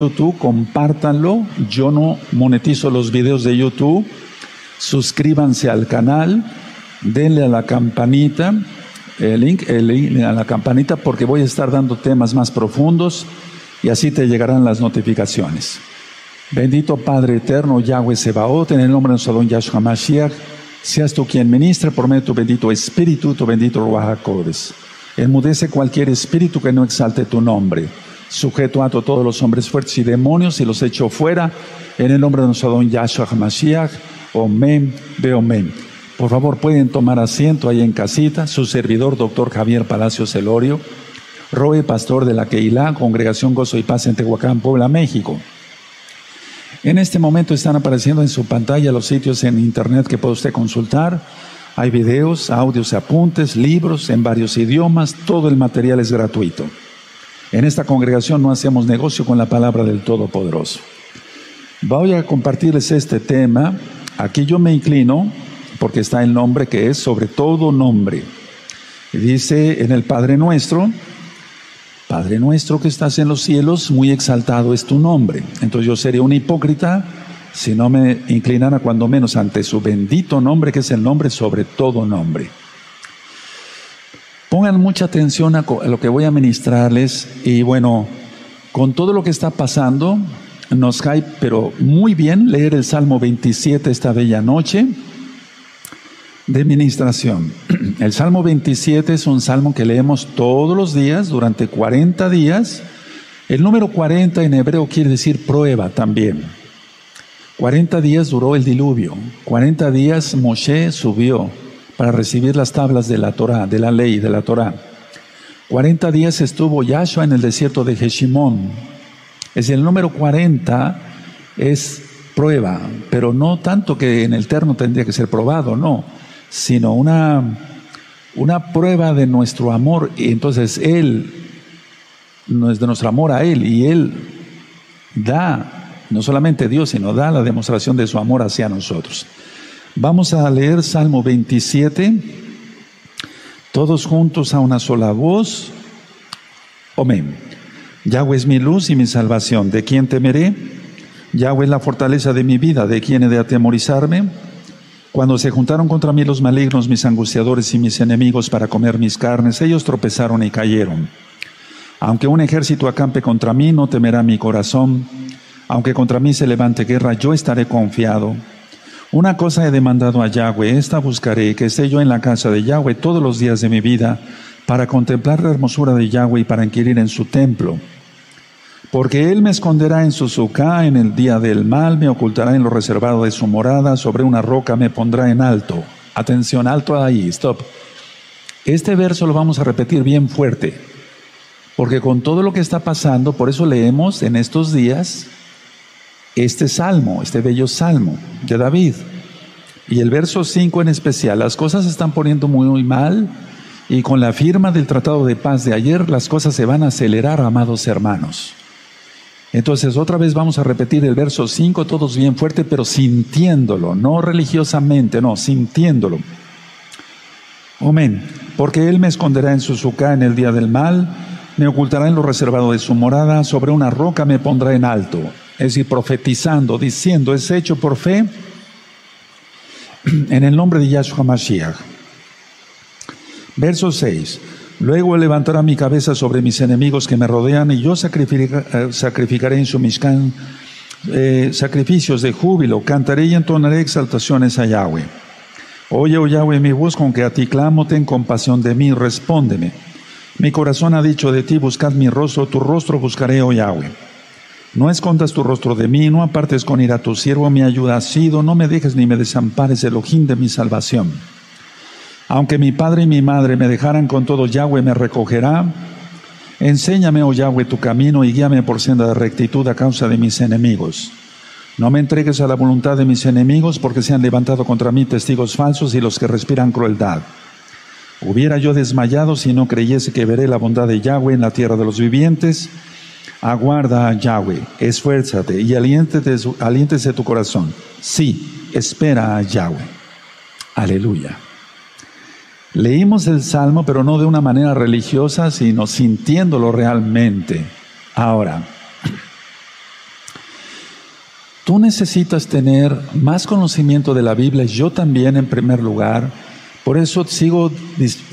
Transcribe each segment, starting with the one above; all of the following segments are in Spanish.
YouTube, compártanlo. Yo no monetizo los videos de YouTube. Suscríbanse al canal, denle a la campanita, el link, el link a la campanita porque voy a estar dando temas más profundos y así te llegarán las notificaciones. Bendito Padre eterno, Yahweh Sebaot, en el nombre de nuestro don Yahshua Mashiach, seas tú quien ministre por medio de tu bendito Espíritu, tu bendito Ruach Enmudece cualquier espíritu que no exalte tu nombre sujeto a todos los hombres fuertes y demonios y los echo fuera en el nombre de nuestro don Yahshua HaMashiach. Omen, Beomen. Por favor, pueden tomar asiento ahí en casita. Su servidor, doctor Javier Palacios Elorio, Roe, pastor de la Keilah, Congregación Gozo y Paz en Tehuacán, Puebla, México. En este momento están apareciendo en su pantalla los sitios en internet que puede usted consultar. Hay videos, audios, apuntes, libros en varios idiomas. Todo el material es gratuito. En esta congregación no hacemos negocio con la palabra del Todopoderoso. Voy a compartirles este tema. Aquí yo me inclino porque está el nombre que es sobre todo nombre. dice en el Padre nuestro, Padre nuestro que estás en los cielos, muy exaltado es tu nombre. Entonces yo sería un hipócrita si no me inclinara cuando menos ante su bendito nombre, que es el nombre sobre todo nombre. Pongan mucha atención a lo que voy a ministrarles y bueno, con todo lo que está pasando, nos cae, pero muy bien leer el Salmo 27 esta bella noche de ministración. El Salmo 27 es un salmo que leemos todos los días durante 40 días. El número 40 en hebreo quiere decir prueba también. 40 días duró el diluvio, 40 días Moshe subió para recibir las tablas de la Torah, de la ley de la Torah. 40 días estuvo Yahshua en el desierto de Jeshimón. Es el número 40 es prueba, pero no tanto que en el terno tendría que ser probado, no, sino una, una prueba de nuestro amor. Y entonces Él, de nuestro amor a Él, y Él da, no solamente Dios, sino da la demostración de su amor hacia nosotros. Vamos a leer Salmo 27, todos juntos a una sola voz. Amén. Yahweh es mi luz y mi salvación. ¿De quién temeré? Yahweh es la fortaleza de mi vida. ¿De quién he de atemorizarme? Cuando se juntaron contra mí los malignos, mis angustiadores y mis enemigos para comer mis carnes, ellos tropezaron y cayeron. Aunque un ejército acampe contra mí, no temerá mi corazón. Aunque contra mí se levante guerra, yo estaré confiado. Una cosa he demandado a Yahweh, esta buscaré, que esté yo en la casa de Yahweh todos los días de mi vida, para contemplar la hermosura de Yahweh y para inquirir en su templo. Porque Él me esconderá en su sucá en el día del mal, me ocultará en lo reservado de su morada, sobre una roca me pondrá en alto. Atención, alto ahí, stop. Este verso lo vamos a repetir bien fuerte, porque con todo lo que está pasando, por eso leemos en estos días este salmo, este bello salmo de David. Y el verso 5 en especial, las cosas se están poniendo muy, mal y con la firma del Tratado de Paz de ayer las cosas se van a acelerar, amados hermanos. Entonces otra vez vamos a repetir el verso 5 todos bien fuerte, pero sintiéndolo, no religiosamente, no, sintiéndolo. Amén. Porque Él me esconderá en su suca en el día del mal, me ocultará en lo reservado de su morada, sobre una roca me pondrá en alto es decir, profetizando, diciendo, es hecho por fe en el nombre de Yahshua Mashiach. Verso 6. Luego levantará mi cabeza sobre mis enemigos que me rodean y yo eh, sacrificaré en su Mishkan eh, sacrificios de júbilo, cantaré y entonaré exaltaciones a Yahweh. Oye, oh Yahweh, mi voz con que a ti clamo, ten compasión de mí, respóndeme. Mi corazón ha dicho de ti, buscad mi rostro, tu rostro buscaré, oh Yahweh. No escondas tu rostro de mí, no apartes con ira tu siervo, mi ayuda ha sido, no me dejes ni me desampares, el ojín de mi salvación. Aunque mi padre y mi madre me dejaran con todo, Yahweh me recogerá. Enséñame, oh Yahweh, tu camino y guíame por senda de rectitud a causa de mis enemigos. No me entregues a la voluntad de mis enemigos, porque se han levantado contra mí testigos falsos y los que respiran crueldad. Hubiera yo desmayado si no creyese que veré la bondad de Yahweh en la tierra de los vivientes. Aguarda a Yahweh, esfuérzate y aliéntese, tu corazón. Sí, espera a Yahweh. Aleluya. Leímos el salmo, pero no de una manera religiosa, sino sintiéndolo realmente. Ahora, Tú necesitas tener más conocimiento de la Biblia, yo también en primer lugar. Por eso sigo,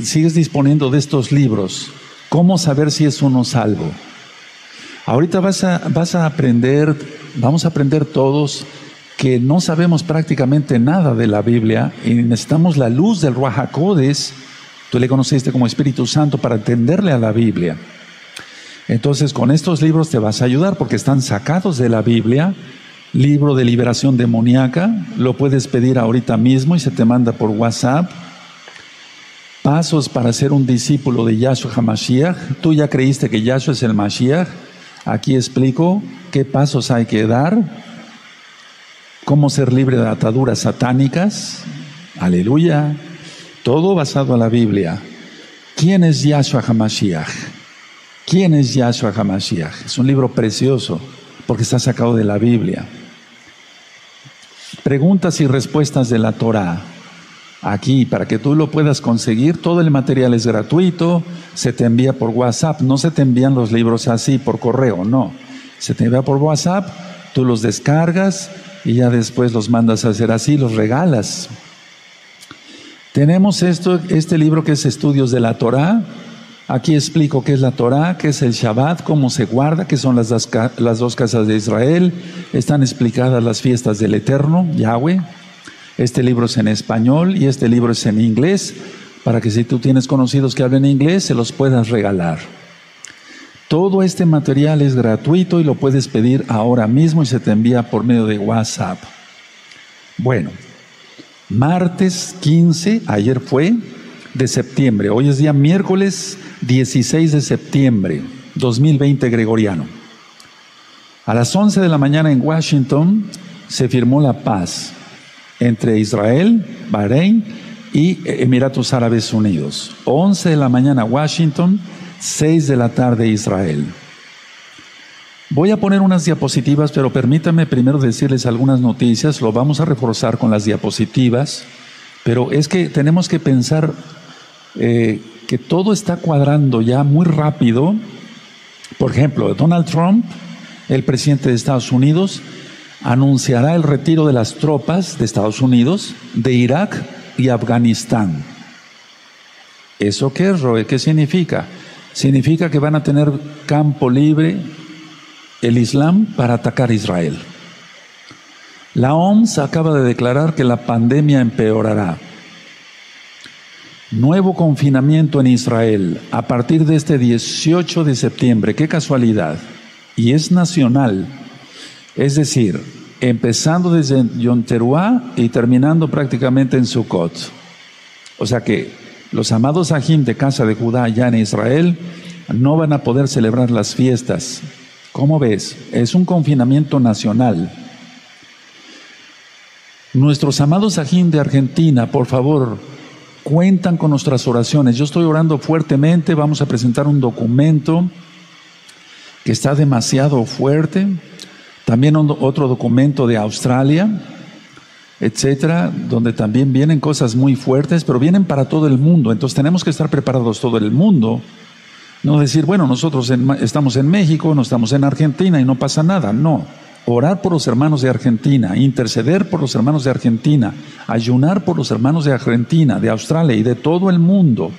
sigues disponiendo de estos libros. ¿Cómo saber si es uno salvo? Ahorita vas a, vas a aprender, vamos a aprender todos que no sabemos prácticamente nada de la Biblia y necesitamos la luz del Ruajacodes. Tú le conociste como Espíritu Santo para entenderle a la Biblia. Entonces, con estos libros te vas a ayudar porque están sacados de la Biblia libro de liberación demoníaca, lo puedes pedir ahorita mismo y se te manda por WhatsApp. Pasos para ser un discípulo de Yahshua HaMashiach. Tú ya creíste que Yahshua es el Mashiach. Aquí explico qué pasos hay que dar. Cómo ser libre de ataduras satánicas. Aleluya. Todo basado en la Biblia. ¿Quién es Yahshua HaMashiach? ¿Quién es Yahshua HaMashiach? Es un libro precioso porque está sacado de la Biblia. Preguntas y respuestas de la Torah. Aquí, para que tú lo puedas conseguir, todo el material es gratuito, se te envía por WhatsApp, no se te envían los libros así por correo, no. Se te envía por WhatsApp, tú los descargas y ya después los mandas a hacer así, los regalas. Tenemos esto, este libro que es Estudios de la Torah, Aquí explico qué es la Torah, qué es el Shabbat, cómo se guarda, qué son las las dos casas de Israel. Están explicadas las fiestas del Eterno, Yahweh. Este libro es en español y este libro es en inglés, para que si tú tienes conocidos que hablen inglés, se los puedas regalar. Todo este material es gratuito y lo puedes pedir ahora mismo y se te envía por medio de WhatsApp. Bueno, martes 15, ayer fue, de septiembre. Hoy es día miércoles 16 de septiembre 2020 gregoriano. A las 11 de la mañana en Washington se firmó la paz entre Israel, Bahrein y Emiratos Árabes Unidos. 11 de la mañana Washington, 6 de la tarde Israel. Voy a poner unas diapositivas, pero permítanme primero decirles algunas noticias, lo vamos a reforzar con las diapositivas, pero es que tenemos que pensar eh, que todo está cuadrando ya muy rápido. Por ejemplo, Donald Trump, el presidente de Estados Unidos, anunciará el retiro de las tropas de Estados Unidos de Irak y Afganistán. ¿Eso qué es, Roe? ¿Qué significa? Significa que van a tener campo libre el Islam para atacar Israel. La OMS acaba de declarar que la pandemia empeorará. Nuevo confinamiento en Israel a partir de este 18 de septiembre. Qué casualidad. Y es nacional. Es decir, empezando desde Yom Teruah y terminando prácticamente en Sukkot. O sea que los amados Ajim de casa de Judá allá en Israel no van a poder celebrar las fiestas. ¿Cómo ves? Es un confinamiento nacional. Nuestros amados Ajim de Argentina, por favor, cuentan con nuestras oraciones. Yo estoy orando fuertemente, vamos a presentar un documento que está demasiado fuerte, también otro documento de Australia, etcétera, donde también vienen cosas muy fuertes, pero vienen para todo el mundo. Entonces tenemos que estar preparados todo el mundo. No decir, bueno, nosotros estamos en México, no estamos en Argentina y no pasa nada. No orar por los hermanos de Argentina, interceder por los hermanos de Argentina, ayunar por los hermanos de Argentina, de Australia y de todo el mundo.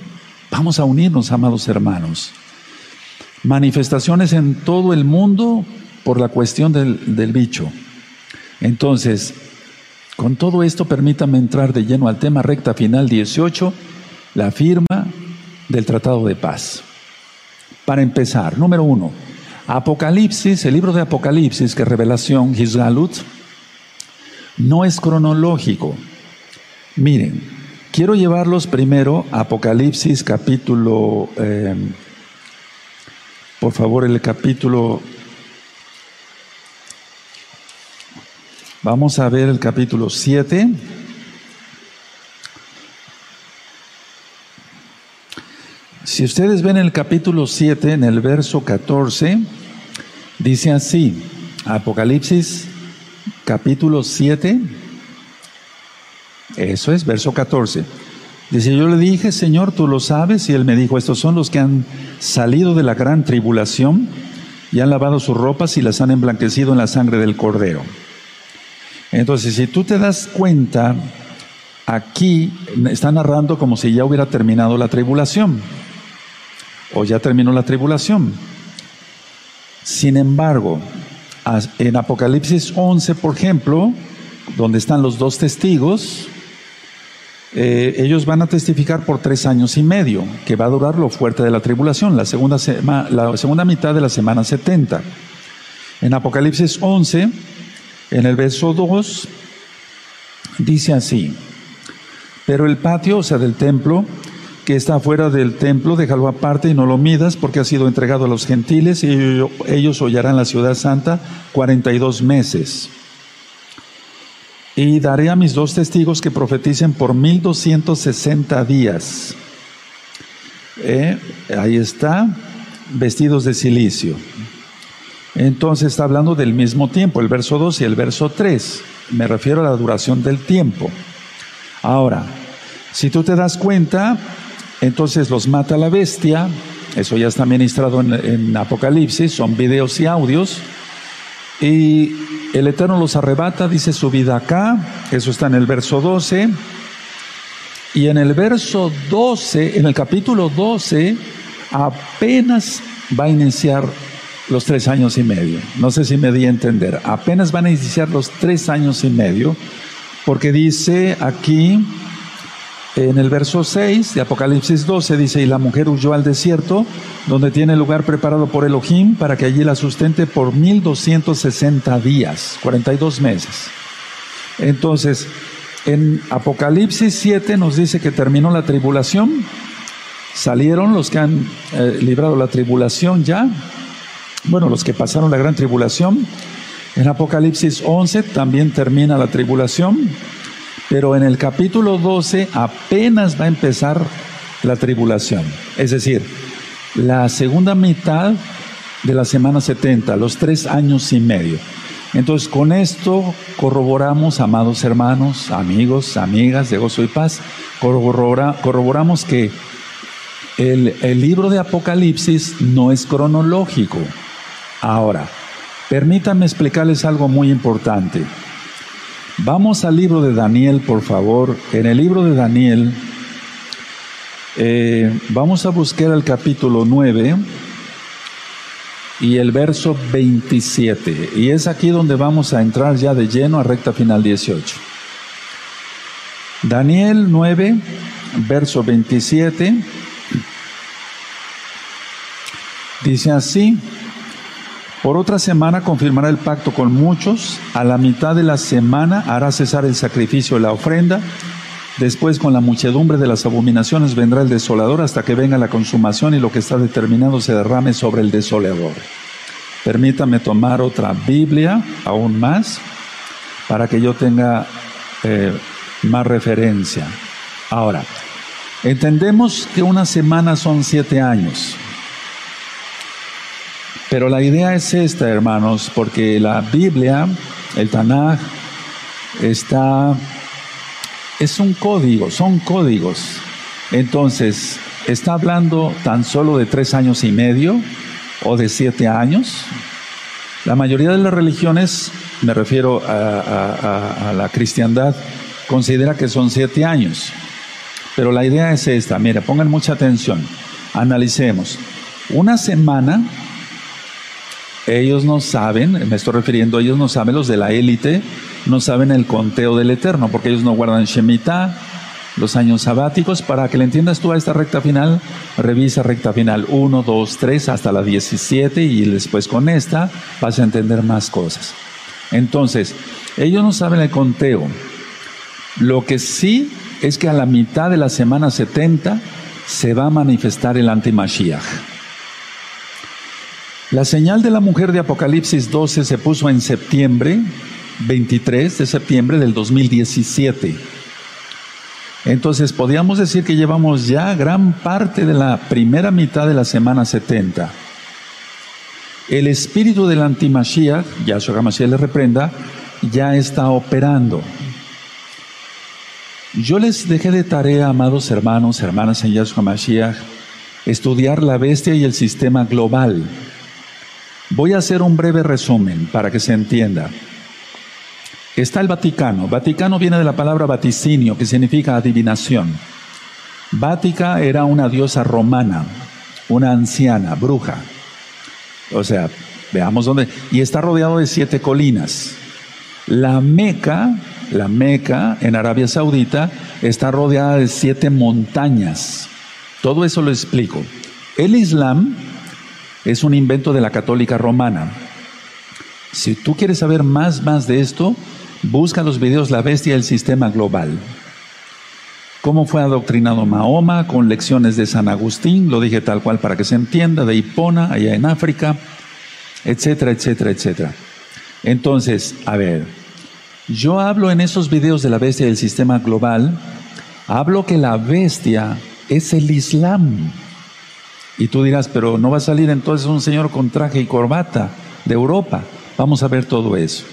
Vamos a unirnos, amados hermanos. Manifestaciones en todo el mundo por la cuestión del, del bicho. Entonces, con todo esto, permítame entrar de lleno al tema recta final 18, la firma del Tratado de Paz. Para empezar, número uno, Apocalipsis, el libro de Apocalipsis, que revelación, Gizgalut, no es cronológico. Miren, quiero llevarlos primero a Apocalipsis capítulo, em, por favor, el capítulo, vamos a ver el capítulo 7. Si ustedes ven el capítulo 7, en el verso 14, dice así, Apocalipsis capítulo 7, eso es, verso 14. Dice, yo le dije, Señor, tú lo sabes, y él me dijo, estos son los que han salido de la gran tribulación y han lavado sus ropas y las han emblanquecido en la sangre del cordero. Entonces, si tú te das cuenta, aquí está narrando como si ya hubiera terminado la tribulación, o ya terminó la tribulación. Sin embargo, en Apocalipsis 11, por ejemplo, donde están los dos testigos, eh, ellos van a testificar por tres años y medio, que va a durar lo fuerte de la tribulación, la segunda, la segunda mitad de la semana 70. En Apocalipsis 11, en el verso 2, dice así, pero el patio, o sea, del templo, que está fuera del templo, déjalo aparte y no lo midas, porque ha sido entregado a los gentiles y ellos hollarán la ciudad santa 42 meses. Y daré a mis dos testigos que profeticen por 1260 días. Eh, ahí está, vestidos de silicio. Entonces está hablando del mismo tiempo, el verso 2 y el verso 3. Me refiero a la duración del tiempo. Ahora, si tú te das cuenta, entonces los mata la bestia, eso ya está ministrado en, en Apocalipsis, son videos y audios, y el Eterno los arrebata, dice su vida acá, eso está en el verso 12. Y en el verso 12, en el capítulo 12, apenas va a iniciar los tres años y medio. No sé si me di a entender. Apenas van a iniciar los tres años y medio, porque dice aquí en el verso 6 de Apocalipsis 12 dice, y la mujer huyó al desierto, donde tiene lugar preparado por Elohim, para que allí la sustente por 1260 días, 42 meses. Entonces, en Apocalipsis 7 nos dice que terminó la tribulación, salieron los que han eh, librado la tribulación ya, bueno, los que pasaron la gran tribulación. En Apocalipsis 11 también termina la tribulación. Pero en el capítulo 12 apenas va a empezar la tribulación. Es decir, la segunda mitad de la semana 70, los tres años y medio. Entonces, con esto corroboramos, amados hermanos, amigos, amigas de gozo y paz, corroboramos que el, el libro de Apocalipsis no es cronológico. Ahora, permítanme explicarles algo muy importante. Vamos al libro de Daniel, por favor. En el libro de Daniel, eh, vamos a buscar el capítulo 9 y el verso 27. Y es aquí donde vamos a entrar ya de lleno a recta final 18. Daniel 9, verso 27. Dice así. Por otra semana confirmará el pacto con muchos, a la mitad de la semana hará cesar el sacrificio y la ofrenda, después con la muchedumbre de las abominaciones vendrá el desolador hasta que venga la consumación y lo que está determinado se derrame sobre el desolador. Permítame tomar otra Biblia, aún más, para que yo tenga eh, más referencia. Ahora, entendemos que una semana son siete años. Pero la idea es esta, hermanos, porque la Biblia, el Tanaj, está, es un código, son códigos. Entonces, ¿está hablando tan solo de tres años y medio o de siete años? La mayoría de las religiones, me refiero a, la cristiandad, considera que son siete años. Pero la idea es esta, mira, pongan mucha atención, analicemos. Una semana ellos no saben, me estoy refiriendo, ellos no saben, los de la élite, no saben el conteo del Eterno, porque ellos no guardan Shemitah, los años sabáticos. Para que le entiendas tú a esta recta final, revisa recta final 1, 2, 3 hasta la 17 y después con esta vas a entender más cosas. Entonces, ellos no saben el conteo. Lo que sí es que a la mitad de la semana 70 se va a manifestar el antimashiach. La señal de la mujer de Apocalipsis 12 se puso en septiembre, 23 de septiembre del 2017. Entonces, podríamos decir que llevamos ya gran parte de la primera mitad de la semana 70. El espíritu del antimashiach, Yahshua HaMashiach le reprenda, ya está operando. Yo les dejé de tarea, amados hermanos, hermanas en Yahshua HaMashiach, estudiar la bestia y el sistema global. Voy a hacer un breve resumen para que se entienda. Está el Vaticano. Vaticano viene de la palabra vaticinio, que significa adivinación. Vática era una diosa romana, una anciana, bruja. O sea, veamos dónde. Y está rodeado de siete colinas. La Meca, la Meca en Arabia Saudita, está rodeada de siete montañas. Todo eso lo explico. El Islam es un invento de la católica romana. Si tú quieres saber más, más de esto, busca los videos La bestia del sistema global. Cómo fue adoctrinado Mahoma con lecciones de San Agustín, lo dije tal cual para que se entienda, de Hipona, allá en África, etcétera, etcétera, etcétera. Entonces, a ver, yo hablo en esos videos de la bestia del sistema global, hablo que la bestia es el Islam. Y tú dirás, pero no va a salir entonces un señor con traje y corbata de Europa. Vamos a ver todo eso.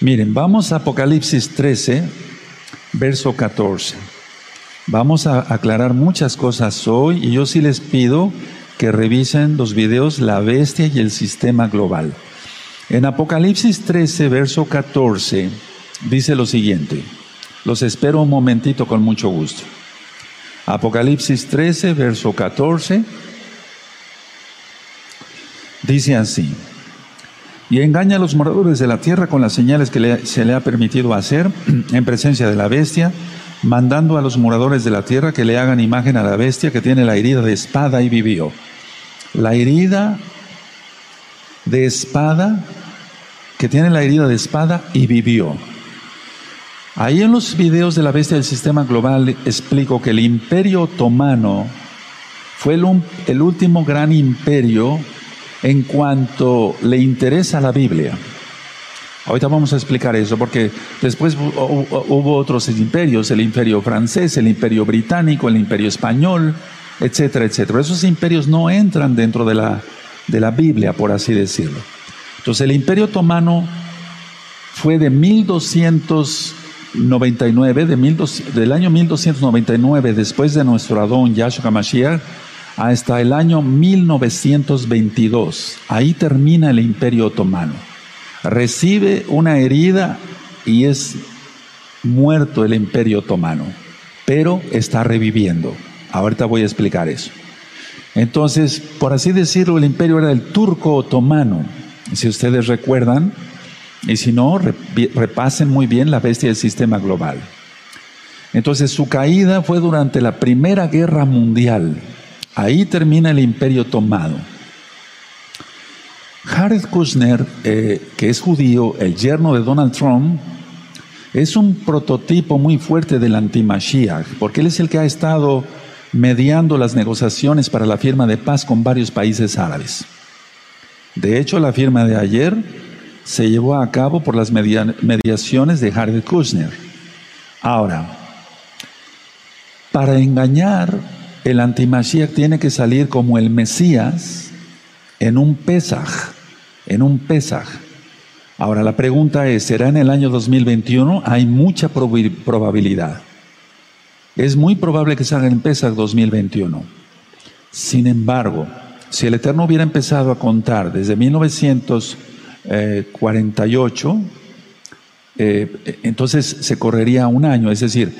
Miren, vamos a Apocalipsis 13, verso 14. Vamos a aclarar muchas cosas hoy y yo sí les pido que revisen los videos La Bestia y el Sistema Global. En Apocalipsis 13, verso 14, dice lo siguiente. Los espero un momentito con mucho gusto. Apocalipsis 13, verso 14, dice así. Y engaña a los moradores de la tierra con las señales que se le ha permitido hacer en presencia de la bestia, mandando a los moradores de la tierra que le hagan imagen a la bestia que tiene la herida de espada y vivió. La herida de espada que tiene la herida de espada y vivió. Ahí en los videos de la bestia del sistema global explico que el imperio otomano fue el, último gran imperio en cuanto le interesa la Biblia. Ahorita vamos a explicar eso, porque después hubo otros imperios, el imperio francés, el imperio británico, el imperio español, etcétera, etcétera. Esos imperios no entran dentro de la, de la Biblia, por así decirlo. Entonces el imperio otomano fue de 1299, de del año 1299, después de nuestro Adón Yahshua Mashiach, hasta el año 1922. Ahí termina el imperio otomano. Recibe una herida y es muerto el imperio otomano, pero está reviviendo. Ahorita voy a explicar eso. Entonces, por así decirlo, el imperio era el turco otomano. Si ustedes recuerdan, y si no, repasen muy bien la bestia del sistema global. Entonces, su caída fue durante la Primera Guerra Mundial. Ahí termina el imperio tomado. Jared Kushner, eh, que es judío, el yerno de Donald Trump, es un prototipo muy fuerte del anti-Mashiach, porque él es el que ha estado mediando las negociaciones para la firma de paz con varios países árabes. De hecho, la firma de ayer se llevó a cabo por las mediaciones de Jared Kushner. Ahora, para engañar el antimashiach tiene que salir como el Mesías en un Pesaj, en un Pesaj. Ahora la pregunta es, ¿será en el año 2021? Hay mucha probabilidad. Es muy probable que salga en Pesaj 2021. Sin embargo, si el Eterno hubiera empezado a contar desde 1948, eh, entonces se correría un año, es decir,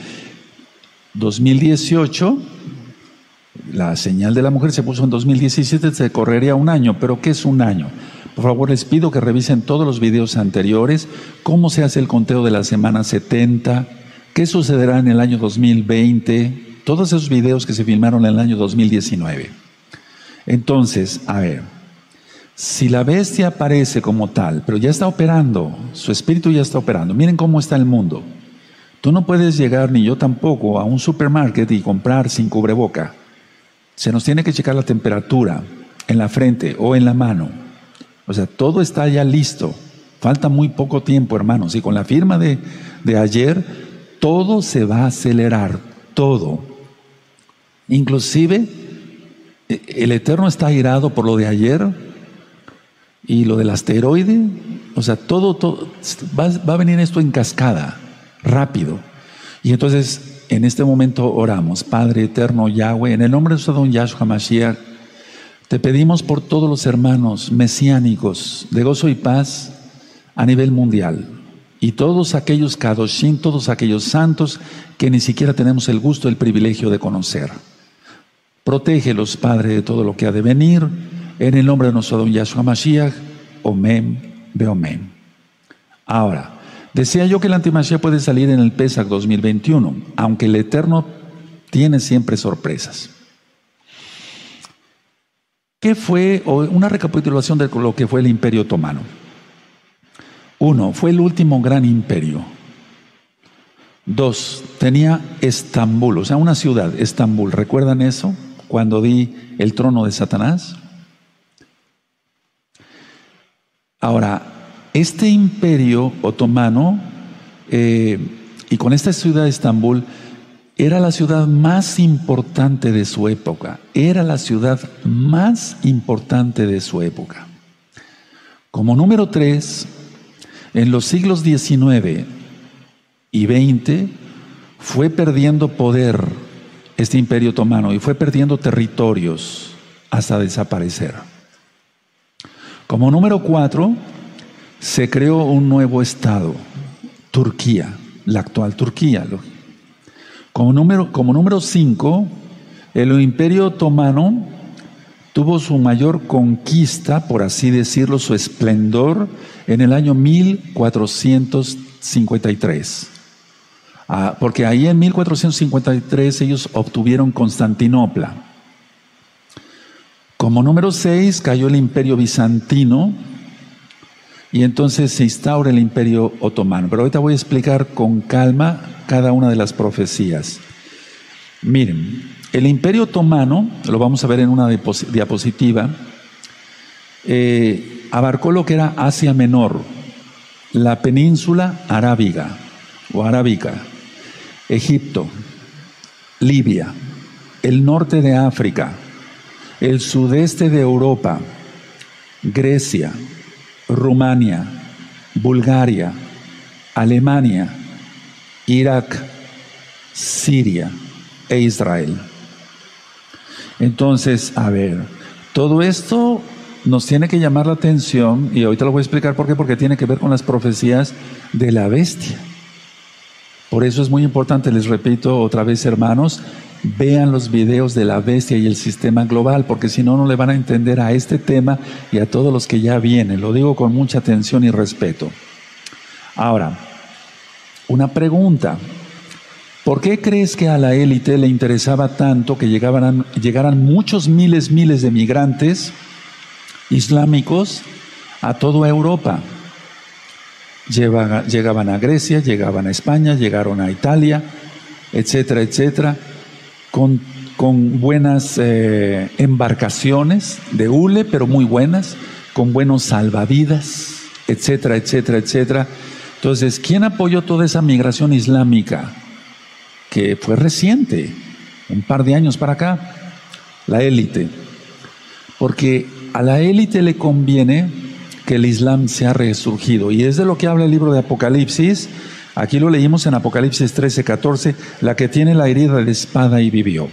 2018 la señal de la mujer se puso en 2017, se correría un año, pero ¿qué es un año? Por favor, les pido que revisen todos los videos anteriores, cómo se hace el conteo de la semana 70, qué sucederá en el año 2020, todos esos videos que se filmaron en el año 2019. Entonces, a ver, si la bestia aparece como tal, pero ya está operando, su espíritu ya está operando, miren cómo está el mundo. Tú no puedes llegar, ni yo tampoco, a un supermarket y comprar sin cubreboca. Se nos tiene que checar la temperatura en la frente o en la mano. O sea, todo está ya listo. Falta muy poco tiempo, hermanos. Y con la firma de, de ayer, todo se va a acelerar, todo. Inclusive, e, el Eterno está airado por lo de ayer y lo del asteroide. O sea, todo, todo va, va a venir esto en cascada, rápido. Y entonces en este momento oramos, Padre eterno Yahweh, en el nombre de su don Yahshua Mashiach, te pedimos por todos los hermanos mesiánicos de gozo y paz a nivel mundial. y todos aquellos Kadoshim, todos aquellos santos que ni siquiera tenemos el gusto, el privilegio de conocer. Protégelos, Padre, de todo lo que ha de venir, en el nombre de nuestro don Yahshua Mashiach, Omen, Beomen. Ahora, decía yo que el antimashiach puede salir en el Pesach 2021, aunque el Eterno tiene siempre sorpresas. ¿Qué fue una recapitulación de lo que fue el Imperio Otomano? Uno, fue el último gran imperio. Dos, tenía Estambul, o sea, una ciudad, Estambul. ¿Recuerdan eso? Cuando di el trono de Satanás. Ahora, este imperio otomano, eh, y con esta ciudad de Estambul, era la ciudad más importante de su época. Era la ciudad más importante de su época. Como número tres, en los siglos XIX y XX fue perdiendo poder este imperio otomano y fue perdiendo territorios hasta desaparecer. Como número cuatro, se creó un nuevo estado, Turquía, la actual Turquía. Como número, como número el imperio otomano tuvo su mayor conquista, por así decirlo, su esplendor en el año 1453. Ah, porque ahí en 1453 ellos obtuvieron Constantinopla. Como número 6 cayó el imperio bizantino y entonces se instaura el imperio otomano. Pero ahorita voy a explicar con calma cada una de las profecías. Miren, el imperio otomano, lo vamos a ver en una diapositiva, eh, abarcó lo que era Asia Menor, la península arábiga o arábica, Egipto, Libia, el norte de África, el sudeste de Europa, Grecia, Rumania, Bulgaria, Alemania, Irak, Siria e Israel. Entonces, a ver, todo esto nos tiene que llamar la atención, y ahorita lo voy a explicar por qué, porque tiene que ver con las profecías de la bestia. Por eso es muy importante, les repito otra vez, hermanos, vean los videos de la bestia y el sistema global, porque si no, no le van a entender a este tema y a todos los que ya vienen. Lo digo con mucha atención y respeto. Ahora, una pregunta. ¿Por qué crees que a la élite le interesaba tanto que llegaran, muchos miles, miles de migrantes islámicos a toda Europa? llegaban a Grecia, llegaban a España, llegaron a Italia, etcétera, etcétera, con, buenas eh, embarcaciones de hule, pero muy buenas, con buenos salvavidas, etcétera, etcétera, etcétera. Entonces, ¿quién apoyó toda esa migración islámica? que fue reciente, un par de años para acá, la élite. Porque a la élite le conviene que el Islam sea resurgido. Y es de lo que habla el libro de Apocalipsis. Aquí lo leímos en Apocalipsis 13, 14, la que tiene la herida de espada y vivió.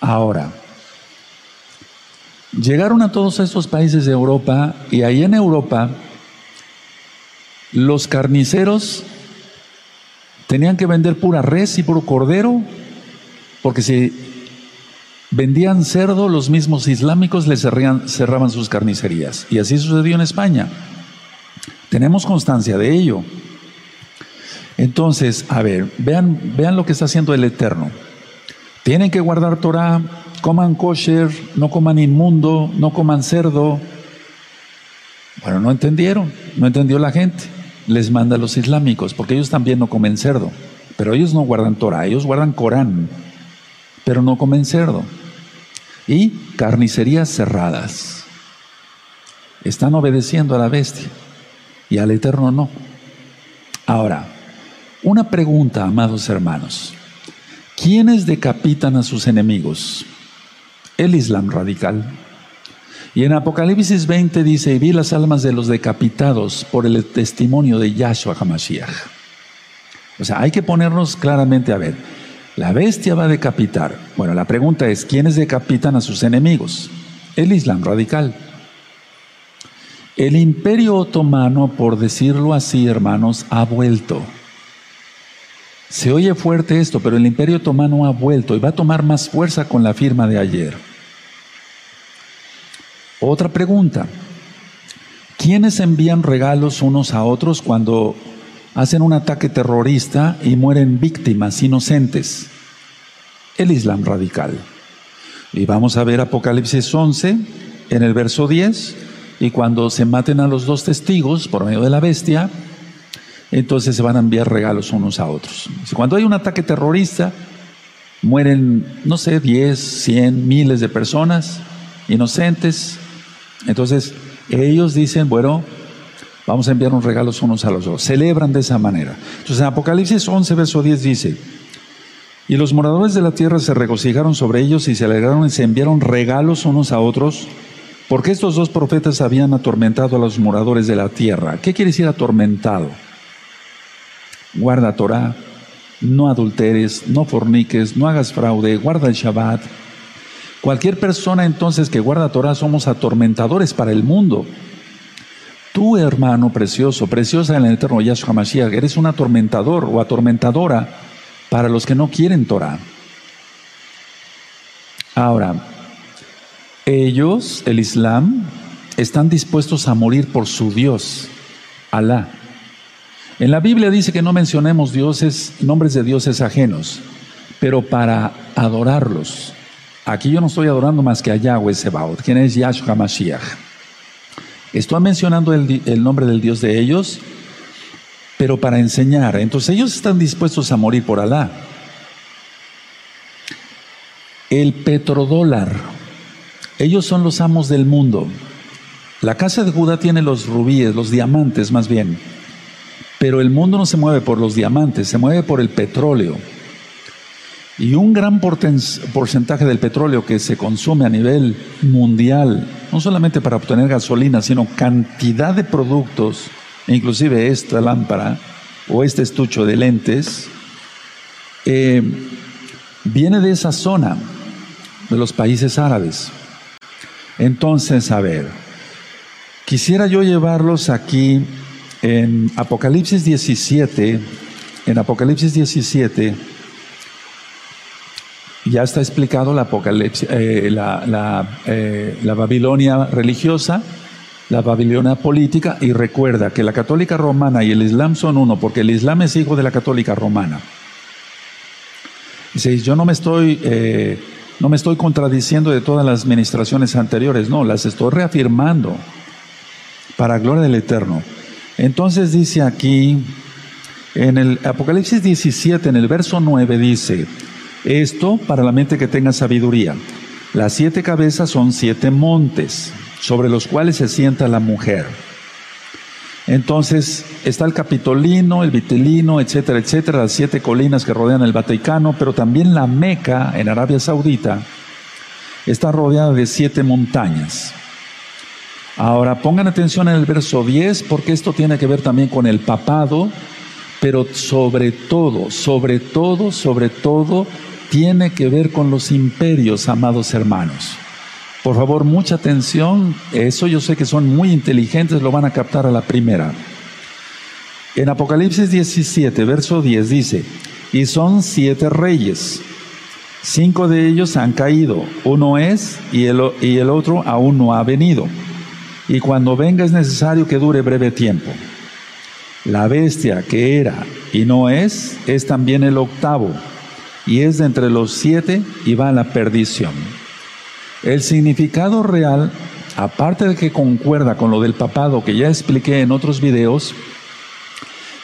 Ahora, llegaron a todos estos países de Europa y ahí en Europa los carniceros Tenían que vender pura res y puro cordero, porque si vendían cerdo, los mismos islámicos les cerraban sus carnicerías. Y así sucedió en España. Tenemos constancia de ello. Entonces, a ver, vean, vean lo que está haciendo el Eterno. Tienen que guardar Torah, coman kosher, no coman inmundo, no coman cerdo. Bueno, no entendieron, no entendió la gente les manda a los islámicos, porque ellos también no comen cerdo, pero ellos no guardan Torah, ellos guardan Corán, pero no comen cerdo. Y carnicerías cerradas. Están obedeciendo a la bestia y al Eterno no. Ahora, una pregunta, amados hermanos. ¿Quiénes decapitan a sus enemigos? El Islam radical. Y en Apocalipsis 20 dice, vi las almas de los decapitados por el testimonio de Yahshua HaMashiach. O sea, hay que ponernos claramente a ver, la bestia va a decapitar. Bueno, la pregunta es, ¿quiénes decapitan a sus enemigos? El Islam radical. El imperio otomano, por decirlo así, hermanos, ha vuelto. Se oye fuerte esto, pero el imperio otomano ha vuelto y va a tomar más fuerza con la firma de ayer. Otra pregunta. ¿Quiénes envían regalos unos a otros cuando hacen un ataque terrorista y mueren víctimas inocentes? El Islam radical. Y vamos a ver Apocalipsis 11 en el verso 10, y cuando se maten a los dos testigos por medio de la bestia, entonces se van a enviar regalos unos a otros. Cuando hay un ataque terrorista, mueren, no sé, 10, 100, miles de personas inocentes. Entonces, ellos dicen, bueno, vamos a enviar unos regalos unos a los otros. Celebran de esa manera. Entonces, en Apocalipsis 11, verso 10 dice, y los moradores de la tierra se regocijaron sobre ellos y se alegraron y se enviaron regalos unos a otros, porque estos dos profetas habían atormentado a los moradores de la tierra. ¿Qué quiere decir atormentado? Guarda Torah, no adulteres, no forniques, no hagas fraude, guarda el Shabbat. Cualquier persona entonces que guarda Torah somos atormentadores para el mundo. Tú, hermano precioso, preciosa en el eterno Yahshua Mashiach, eres un atormentador o atormentadora para los que no quieren Torah. Ahora, ellos, el Islam, están dispuestos a morir por su Dios, Alá. En la Biblia dice que no mencionemos dioses, nombres de dioses ajenos, pero para adorarlos. Aquí yo no estoy adorando más que a Yahweh Sebaot, quien es Yahshua Mashiach. Estoy mencionando el, el nombre del Dios de ellos pero para enseñar. Entonces ellos están dispuestos a morir por Alá. El petrodólar. Ellos son los amos del mundo. La casa de Judá tiene los rubíes, los diamantes más bien. Pero el mundo no se mueve por los diamantes, se mueve por el petróleo. Y un gran porcentaje del petróleo que se consume a nivel mundial, no solamente para obtener gasolina, sino cantidad de productos inclusive esta lámpara o este estucho de lentes, eh, viene de esa zona, de los países árabes. Entonces, a ver, quisiera yo llevarlos aquí en Apocalipsis 17, en Apocalipsis 17, ya está explicado la, Apocalipsis, eh, la, eh, la Babilonia religiosa, la Babilonia política y recuerda que la católica romana y el islam son uno porque el islam es hijo de la católica romana. Dice, yo no me estoy, eh, no me estoy contradiciendo de todas las administraciones anteriores, no, las estoy reafirmando para gloria del Eterno. Entonces dice aquí, en el Apocalipsis 17, en el verso 9 dice, esto para la mente que tenga sabiduría. Las siete cabezas son siete montes sobre los cuales se sienta la mujer. Entonces está el Capitolino, el Vitelino, etcétera, etcétera, las siete colinas que rodean el Vaticano, pero también la Meca en Arabia Saudita está rodeada de siete montañas. Ahora pongan atención en el verso 10 porque esto tiene que ver también con el papado, pero sobre todo, sobre todo, sobre todo, tiene que ver con los imperios, amados hermanos. Por favor, mucha atención. Eso yo sé que son muy inteligentes, lo van a captar a la primera. En Apocalipsis 17, verso 10 dice, y son siete reyes. Cinco de ellos han caído, uno es y el, y el otro aún no ha venido. Y cuando venga es necesario que dure breve tiempo. La bestia que era y no es, es también el octavo, y es de entre los siete y va a la perdición. El significado real, aparte de que concuerda con lo del papado que ya expliqué en otros videos,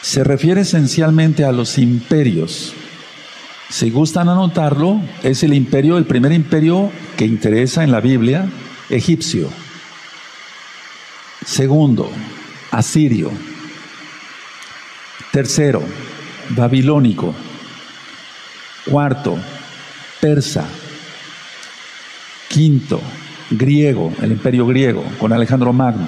se refiere esencialmente a los imperios. Si gustan anotarlo, es el imperio, el primer imperio que interesa en la Biblia, egipcio. Segundo, asirio. Tercero, babilónico. Cuarto, persa. Quinto, griego, el imperio griego, con Alejandro Magno.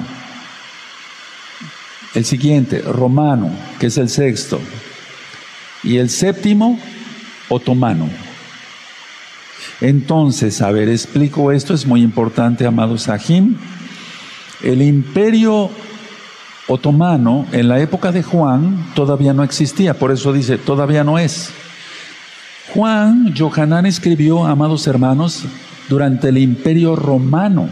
El siguiente, romano, que es el sexto. Y el séptimo, otomano. Entonces, a ver, explico esto, es muy importante, amados Sahim. El imperio otomano en la época de Juan todavía no existía, por eso dice, todavía no es. Juan, Johanán escribió, amados hermanos, durante el imperio romano,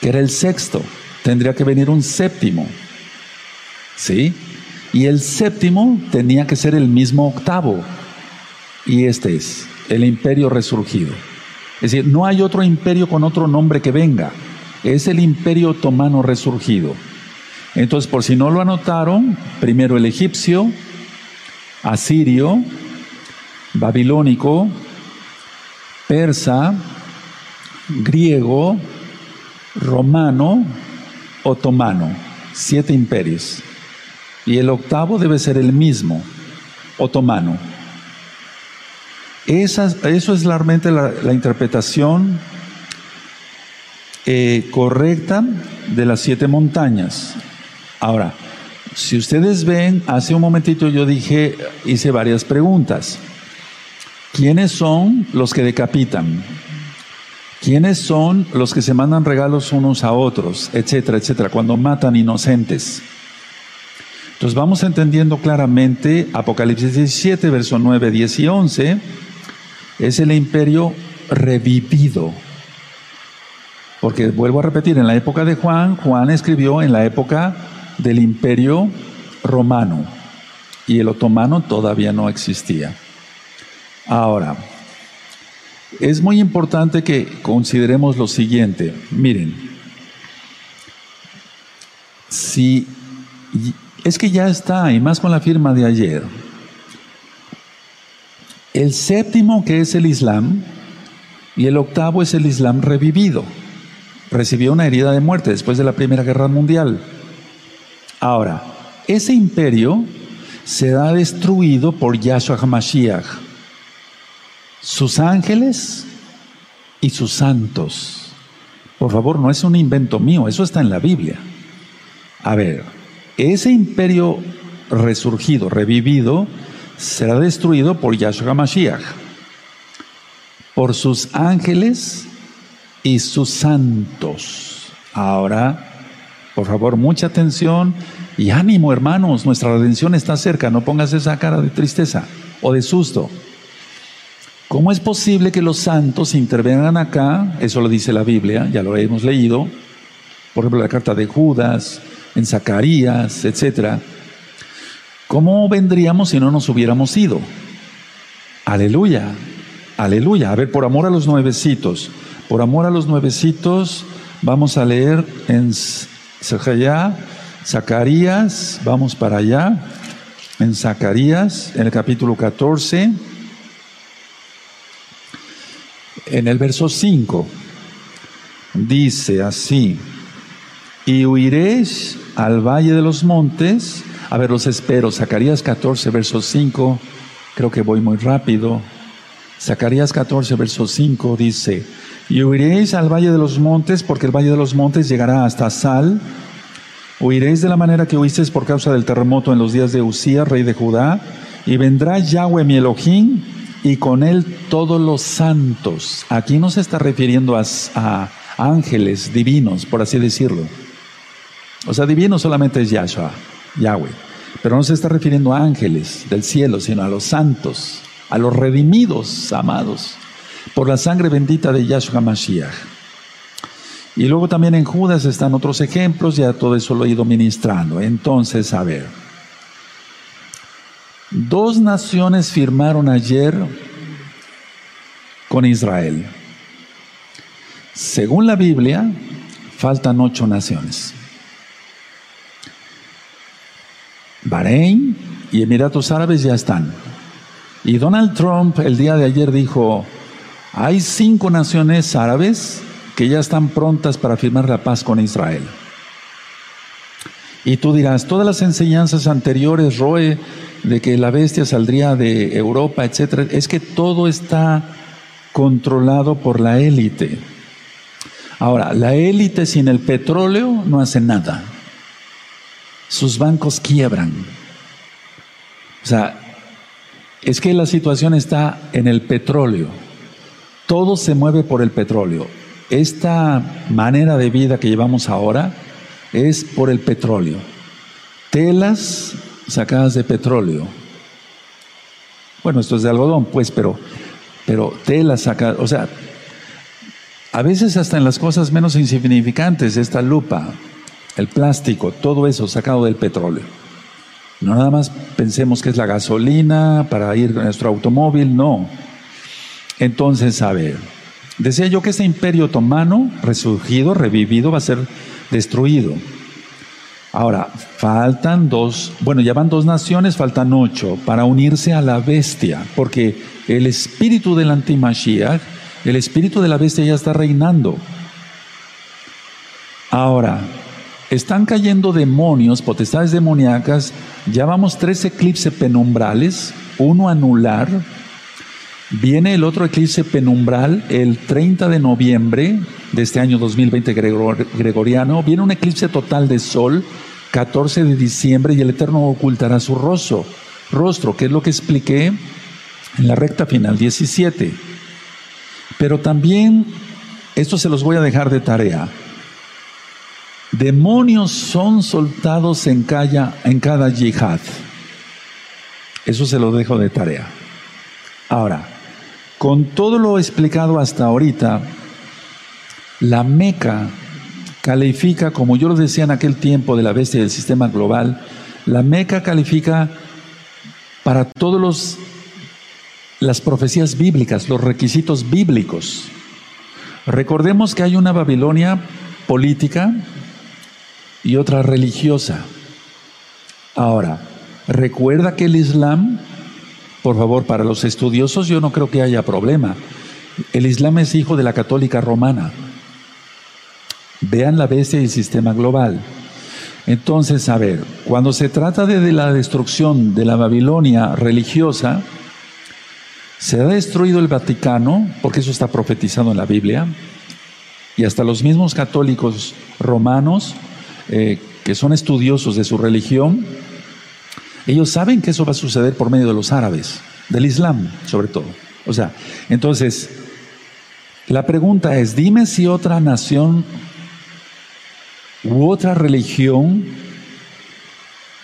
que era el sexto, tendría que venir un séptimo. ¿Sí? Y el séptimo tenía que ser el mismo octavo. Y este es el imperio resurgido. Es decir, no hay otro imperio con otro nombre que venga. Es el imperio otomano resurgido. Entonces, por si no lo anotaron, primero el egipcio, asirio, babilónico, persa, griego, romano, otomano, siete imperios. Y el octavo debe ser el mismo, otomano. Esa, eso es realmente la, la interpretación eh, correcta de las siete montañas. Ahora, si ustedes ven, hace un momentito yo dije, hice varias preguntas. ¿Quiénes son los que decapitan? ¿Quiénes son los que se mandan regalos unos a otros, etcétera, etcétera, cuando matan inocentes? Entonces vamos entendiendo claramente Apocalipsis 17, verso 9, 10 y 11, es el imperio revivido. Porque vuelvo a repetir, en la época de Juan, Juan escribió en la época del imperio romano y el otomano todavía no existía. Ahora, es muy importante que consideremos lo siguiente. Miren, si es que ya está, y más con la firma de ayer, el séptimo que es el Islam y el octavo es el Islam revivido. Recibió una herida de muerte después de la Primera Guerra Mundial. Ahora, ese imperio será destruido por Yahshua HaMashiach, sus ángeles y sus santos. Por favor, no es un invento mío, eso está en la Biblia. A ver, ese imperio resurgido, revivido, será destruido por Yahshua HaMashiach, por sus ángeles y sus santos. Ahora, por favor, mucha atención y ánimo, hermanos. Nuestra redención está cerca. No pongas esa cara de tristeza o de susto. ¿Cómo es posible que los santos intervengan acá? Eso lo dice la Biblia, ya lo hemos leído. Por ejemplo, la carta de Judas, en Zacarías, etc. ¿Cómo vendríamos si no nos hubiéramos ido? Aleluya, aleluya. A ver, por amor a los nuevecitos, por amor a los nuevecitos, vamos a leer en Zacarías, vamos para allá, en Zacarías, en el capítulo 14, en el verso 5, dice así, y huiréis al valle de los montes, a ver, los espero, Zacarías 14, verso 5, creo que voy muy rápido, Zacarías 14, verso 5 dice, y huiréis al valle de los montes, porque el valle de los montes llegará hasta Sal. Huiréis de la manera que huisteis por causa del terremoto en los días de Usías, rey de Judá. Y vendrá Yahweh mi Elohim, y con él todos los santos. Aquí no se está refiriendo a, a ángeles divinos, por así decirlo. O sea, divino solamente es Yahshua, Yahweh. Pero no se está refiriendo a ángeles del cielo, sino a los santos, a los redimidos, amados por la sangre bendita de Yahshua Mashiach. Y luego también en Judas están otros ejemplos, ya todo eso lo he ido ministrando. Entonces, a ver, dos naciones firmaron ayer con Israel. Según la Biblia, faltan ocho naciones. Bahrein y Emiratos Árabes ya están. Y Donald Trump el día de ayer dijo, hay cinco naciones árabes que ya están prontas para firmar la paz con Israel. Y tú dirás, todas las enseñanzas anteriores, Roe, de que la bestia saldría de Europa, etcétera, es que todo está controlado por la élite. Ahora, la élite sin el petróleo no hace nada. Sus bancos quiebran. O sea, es que la situación está en el petróleo. Todo se mueve por el petróleo. esta manera de vida que llevamos ahora es por el petróleo. Telas sacadas de petróleo. Bueno, esto es de algodón, pues, pero, pero telas sacadas, o sea, a veces hasta en las cosas menos insignificantes, esta lupa, el plástico, todo eso sacado del petróleo. No nada más pensemos que es la gasolina para ir a nuestro automóvil, no. Entonces, a ver, Decía yo que este imperio otomano, resurgido, revivido, va a ser destruido. Ahora, faltan dos, bueno, ya van dos naciones, faltan ocho, para unirse a la bestia, porque el espíritu del antimashiach, el espíritu de la bestia ya está reinando. Ahora, están cayendo demonios, potestades demoníacas, ya vamos tres eclipses penumbrales, uno anular, Viene el otro eclipse penumbral el 30 de noviembre de este año 2020 gregoriano. Viene un eclipse total de sol 14 de diciembre y el Eterno ocultará su rostro, rostro, que es lo que expliqué en la recta final 17. Pero también, esto se los voy a dejar de tarea. Demonios son soltados en cada, en cada yihad. Eso se lo dejo de tarea. Ahora, con todo lo explicado hasta ahorita, la Meca califica, como yo lo decía en aquel tiempo de la bestia del sistema global, la Meca califica para todos las profecías bíblicas, los requisitos bíblicos. Recordemos que hay una Babilonia política y otra religiosa. Ahora, recuerda que el Islam por favor, para los estudiosos yo no creo que haya problema. El Islam es hijo de la católica romana. Vean la bestia y el sistema global. Entonces, a ver, cuando se trata de, la destrucción de la Babilonia religiosa, se ha destruido el Vaticano, porque eso está profetizado en la Biblia, y hasta los mismos católicos romanos, eh, que son estudiosos de su religión, ellos saben que eso va a suceder por medio de los árabes, del Islam sobre todo. O sea, entonces, la pregunta es, dime si otra nación u otra religión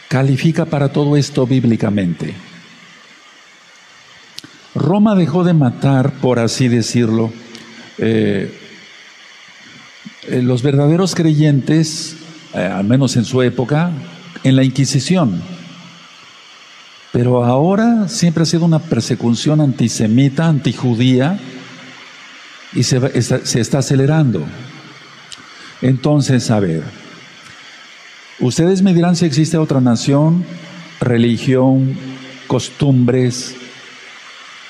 califica para todo esto bíblicamente. Roma dejó de matar, por así decirlo, eh, eh, los verdaderos creyentes, eh, al menos en su época, en la Inquisición. Pero ahora siempre ha sido una persecución antisemita, antijudía, y se, se está acelerando. Entonces, a ver, ustedes me dirán si existe otra nación, religión, costumbres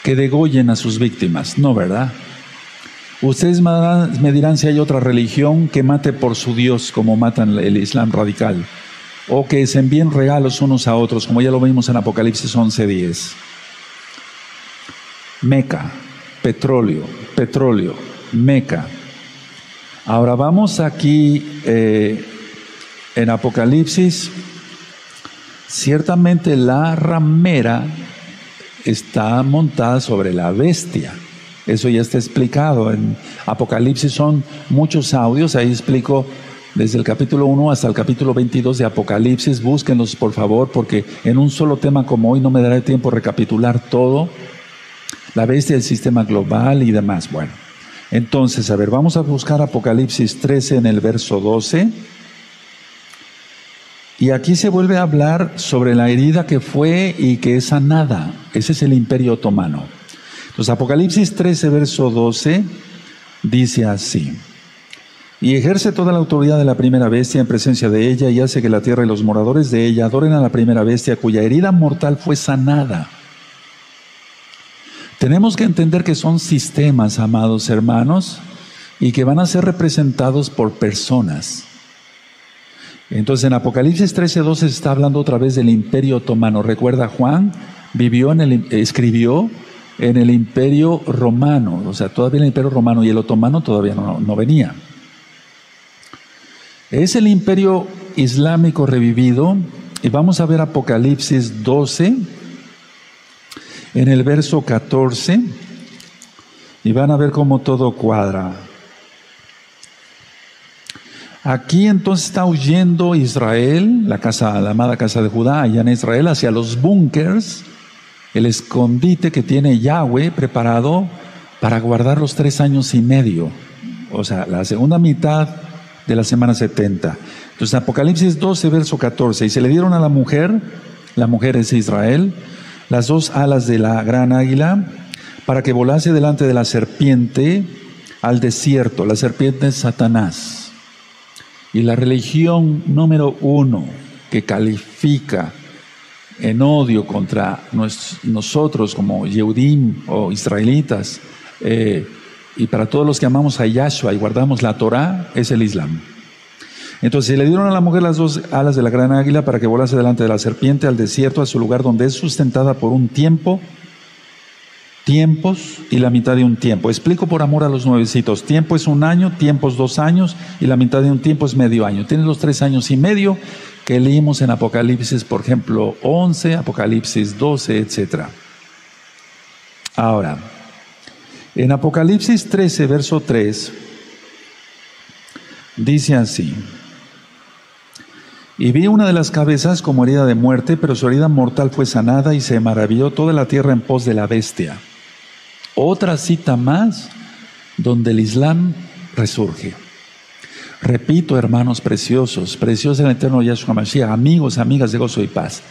que degollen a sus víctimas. No, ¿verdad? Ustedes me dirán si hay otra religión que mate por su Dios como matan el Islam radical o que se envíen regalos unos a otros, como ya lo vimos en Apocalipsis 11:10. Meca, petróleo, petróleo, Meca. Ahora vamos aquí eh, en Apocalipsis. Ciertamente la ramera está montada sobre la bestia. Eso ya está explicado. En Apocalipsis son muchos audios, ahí explico desde el capítulo 1 hasta el capítulo 22 de Apocalipsis. Búsquenlos, por favor, porque en un solo tema como hoy no me dará tiempo recapitular todo. La bestia del sistema global y demás. Bueno, entonces, a ver, vamos a buscar Apocalipsis 13 en el verso 12. Y aquí se vuelve a hablar sobre la herida que fue y que es sanada. Ese es el imperio otomano. Entonces, Apocalipsis 13, verso 12, dice así y ejerce toda la autoridad de la primera bestia en presencia de ella y hace que la tierra y los moradores de ella adoren a la primera bestia cuya herida mortal fue sanada. Tenemos que entender que son sistemas, amados hermanos, y que van a ser representados por personas. Entonces en Apocalipsis 13:12 se está hablando otra vez del imperio otomano. Recuerda, Juan vivió en el, escribió en el imperio romano, o sea, todavía el imperio romano y el otomano todavía no, no venía. Es el imperio islámico revivido y vamos a ver Apocalipsis 12 en el verso 14 y van a ver cómo todo cuadra. Aquí entonces está huyendo Israel, la casa, la amada casa de Judá, allá en Israel, hacia los búnkers, el escondite que tiene Yahweh preparado para guardar los tres años y medio, o sea, la segunda mitad de la semana 70. Entonces, Apocalipsis 12, verso 14, y se le dieron a la mujer, la mujer es Israel, las dos alas de la gran águila, para que volase delante de la serpiente al desierto. La serpiente es Satanás. Y la religión número uno que califica en odio contra nosotros como Yehudim o israelitas, eh, y para todos los que amamos a Yahshua y guardamos la Torah, es el Islam. Entonces le dieron a la mujer las dos alas de la gran águila para que volase delante de la serpiente al desierto, a su lugar donde es sustentada por un tiempo, tiempos y la mitad de un tiempo. Explico por amor a los nuevecitos. Tiempo es un año, tiempos dos años y la mitad de un tiempo es medio año. Tiene los tres años y medio que leímos en Apocalipsis, por ejemplo, 11, Apocalipsis 12, etc. Ahora, en Apocalipsis 13, verso 3, dice así. Y vi una de las cabezas como herida de muerte, pero su herida mortal fue sanada y se maravilló toda la tierra en pos de la bestia. Otra cita más donde el Islam resurge. Repito, hermanos preciosos, preciosos el eterno Yahshua Mashiach, amigos, amigas de gozo y paz.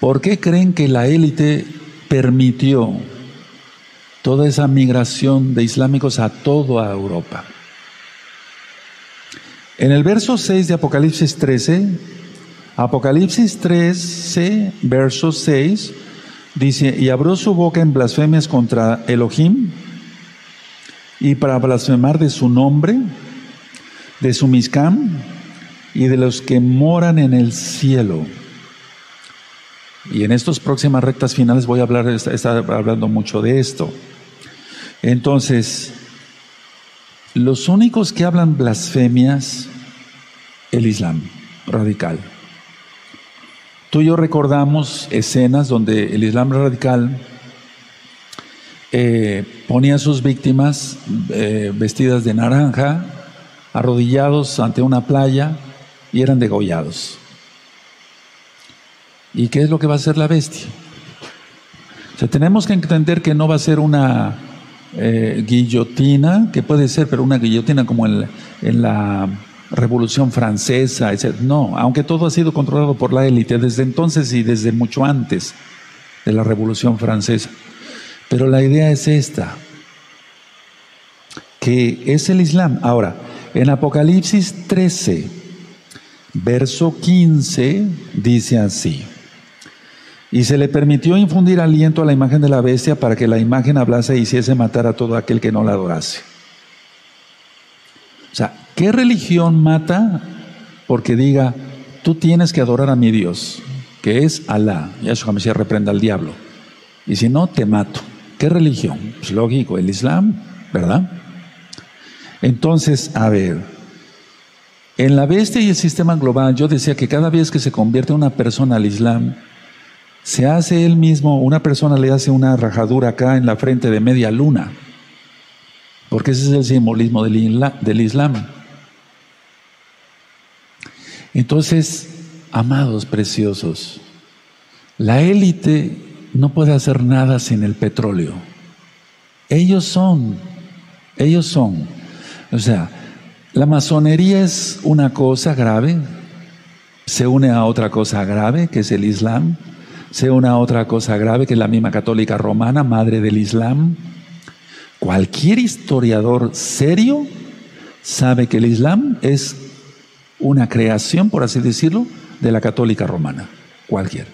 ¿Por qué creen que la élite permitió toda esa migración de islámicos a toda Europa? En el verso 6 de Apocalipsis 13, Apocalipsis 13, verso 6, dice, y abrió su boca en blasfemias contra Elohim y para blasfemar de su nombre, de su miscam y de los que moran en el cielo. Y en estas próximas rectas finales voy a hablar, estar hablando mucho de esto. Entonces, los únicos que hablan blasfemias, el Islam radical. Tú y yo recordamos escenas donde el Islam radical eh, ponía a sus víctimas eh, vestidas de naranja, arrodillados ante una playa y eran degollados. ¿Y qué es lo que va a hacer la bestia? O sea, tenemos que entender que no va a ser una eh, guillotina, que puede ser, pero una guillotina como en, la Revolución Francesa, etc. No, aunque todo ha sido controlado por la élite desde entonces y desde mucho antes de la Revolución Francesa. Pero la idea es esta, que es el Islam. Ahora, en Apocalipsis 13, verso 15, dice así. Y se le permitió infundir aliento a la imagen de la bestia para que la imagen hablase e hiciese matar a todo aquel que no la adorase. O sea, ¿qué religión mata porque diga, tú tienes que adorar a mi Dios, que es Alá? Yahshua Mesías reprenda al diablo. Y si no, te mato. ¿Qué religión? Pues lógico, el Islam, ¿verdad? Entonces, a ver, en la bestia y el sistema global, yo decía que cada vez que se convierte una persona al Islam, se hace él mismo, una persona le hace una rajadura acá en la frente de media luna, porque ese es el simbolismo del, Islam. Entonces, amados preciosos, la élite no puede hacer nada sin el petróleo. Ellos son, ellos son. O sea, la masonería es una cosa grave, se une a otra cosa grave, que es el Islam sea una otra cosa grave que la misma católica romana, madre del Islam. Cualquier historiador serio sabe que el Islam es una creación, por así decirlo, de la católica romana. Cualquier.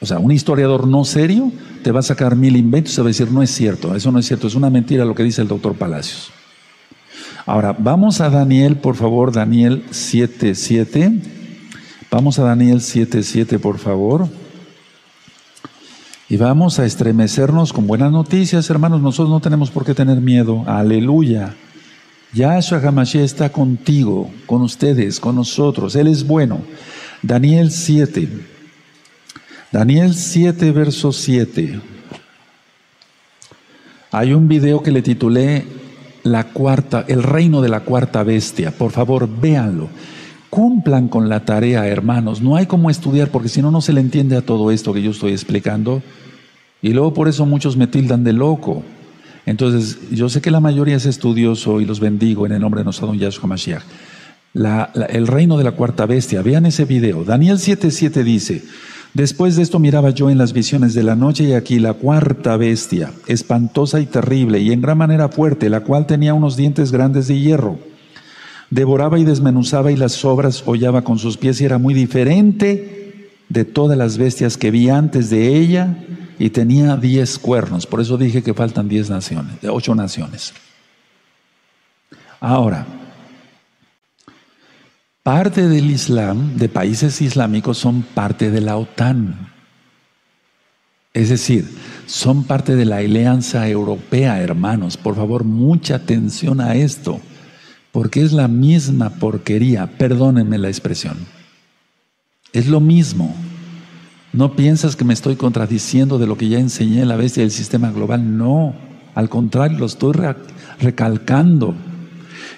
O sea, un historiador no serio te va a sacar mil inventos y va a decir, no es cierto, eso no es cierto, es una mentira lo que dice el doctor Palacios. Ahora, vamos a Daniel, por favor, Daniel 7.7. Vamos a Daniel 7:7, por favor. Y vamos a estremecernos con buenas noticias, hermanos. Nosotros no tenemos por qué tener miedo. Aleluya. Yahshua Hamashiach está contigo, con ustedes, con nosotros. Él es bueno. Daniel 7. Daniel 7, verso 7. Hay un video que le titulé la cuarta, el reino de la cuarta bestia. Por favor, véanlo. Cumplan con la tarea, hermanos. No hay como estudiar porque si no, no se le entiende a todo esto que yo estoy explicando. Y luego por eso muchos me tildan de loco. Entonces, yo sé que la mayoría es estudioso y los bendigo en el nombre de nuestro don Yahshua Mashiach. el reino de la cuarta bestia. Vean ese video. Daniel 7:7 dice, Después de esto miraba yo en las visiones de la noche y aquí la cuarta bestia, espantosa y terrible y en gran manera fuerte, la cual tenía unos dientes grandes de hierro. Devoraba y desmenuzaba y las sobras hollaba con sus pies y era muy diferente de todas las bestias que vi antes de ella y tenía diez cuernos. Por eso dije que faltan diez naciones, ocho naciones. Ahora, parte del Islam, de países islámicos, son parte de la OTAN. Es decir, son parte de la Alianza Europea, hermanos. Por favor, mucha atención a esto, porque es la misma porquería, perdónenme la expresión. Es lo mismo. No piensas que me estoy contradiciendo de lo que ya enseñé en la bestia del sistema global. No, al contrario, lo estoy recalcando.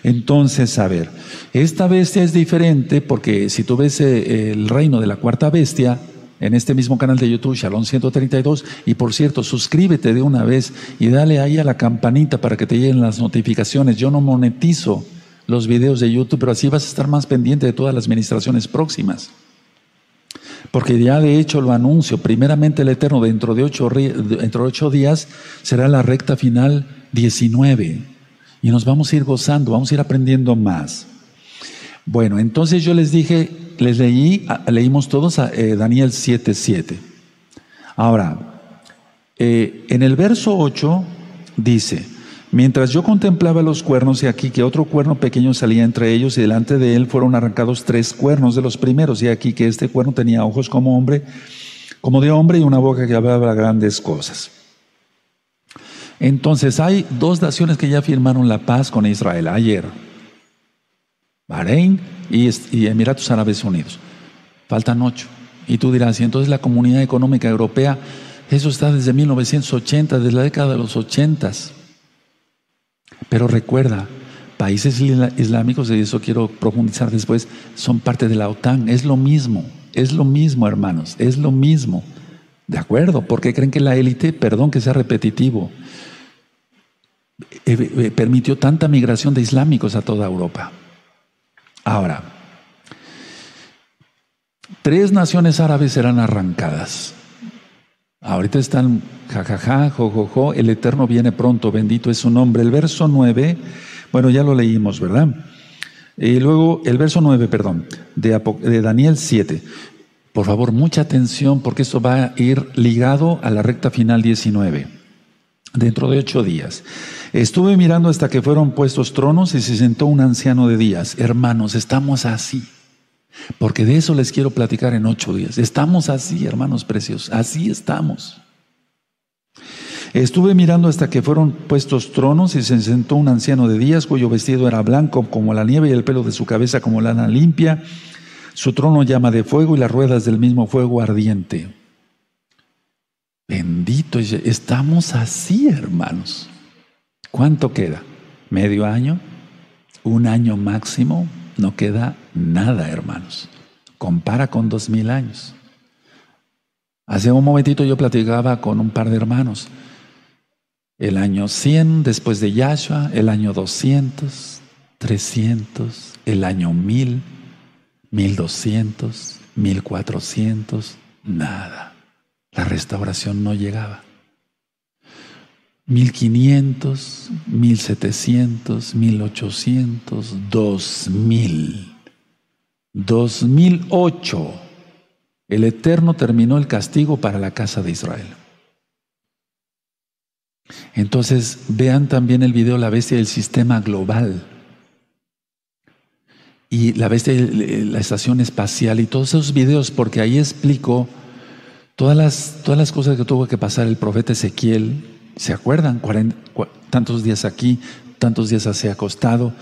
Entonces, a ver, esta bestia es diferente porque si tú ves eh, el reino de la cuarta bestia, en este mismo canal de YouTube, Shalom 132. Y por cierto, suscríbete de una vez y dale ahí a la campanita para que te lleguen las notificaciones. Yo no monetizo los videos de YouTube, pero así vas a estar más pendiente de todas las administraciones próximas. Porque ya de hecho lo anuncio, primeramente el Eterno dentro de ocho, dentro de ocho días será la recta final 19. Y nos vamos a ir gozando, vamos a ir aprendiendo más. Bueno, entonces yo les dije, les leí, leímos todos a eh, Daniel 7:7. Ahora, eh, en el verso 8 dice, mientras yo contemplaba los cuernos, y aquí que otro cuerno pequeño salía entre ellos, y delante de él fueron arrancados tres cuernos de los primeros, y aquí que este cuerno tenía ojos como hombre, como de hombre, y una boca que hablaba grandes cosas. Entonces hay dos naciones que ya firmaron la paz con Israel ayer. Bahrein y, Emiratos Árabes Unidos. Faltan ocho. Y tú dirás, y entonces la Comunidad Económica Europea, eso está desde 1980, desde la década de los ochentas. Pero recuerda, países islámicos, y eso quiero profundizar después, son parte de la OTAN. Es lo mismo, es lo mismo, hermanos, es lo mismo. ¿De acuerdo? Porque creen que la élite, perdón que sea repetitivo, eh, eh, permitió tanta migración de islámicos a toda Europa. Ahora, tres naciones árabes serán arrancadas. Ahorita están jajaja, jojojo, el Eterno viene pronto, bendito es su nombre. El verso 9, bueno, ya lo leímos, ¿verdad? Y luego el verso 9, perdón, de, de Daniel 7. Por favor, mucha atención porque esto va a ir ligado a la recta final 19, dentro de ocho días. Estuve mirando hasta que fueron puestos tronos y se sentó un anciano de días. Hermanos, estamos así. Porque de eso les quiero platicar en ocho días. Estamos así, hermanos preciosos. Así estamos. Estuve mirando hasta que fueron puestos tronos y se sentó un anciano de días cuyo vestido era blanco como la nieve y el pelo de su cabeza como lana limpia. Su trono llama de fuego y las ruedas del mismo fuego ardiente. Bendito, estamos así, hermanos. ¿Cuánto queda? ¿Medio año? ¿Un año máximo? No queda nada, hermanos. Compara con dos mil años. Hace un momentito yo platicaba con un par de hermanos. El año 100 después de Yahshua, el año 200, 300, el año 1000, 1200, 1400, nada. La restauración no llegaba. 1500, 1700, 1800, 2000. 2008. El Eterno terminó el castigo para la casa de Israel. Entonces vean también el video La bestia del sistema global y la bestia la estación espacial y todos esos videos porque ahí explico todas las, todas las cosas que tuvo que pasar el profeta Ezequiel ¿Se acuerdan? tantos días aquí, tantos días así acostado.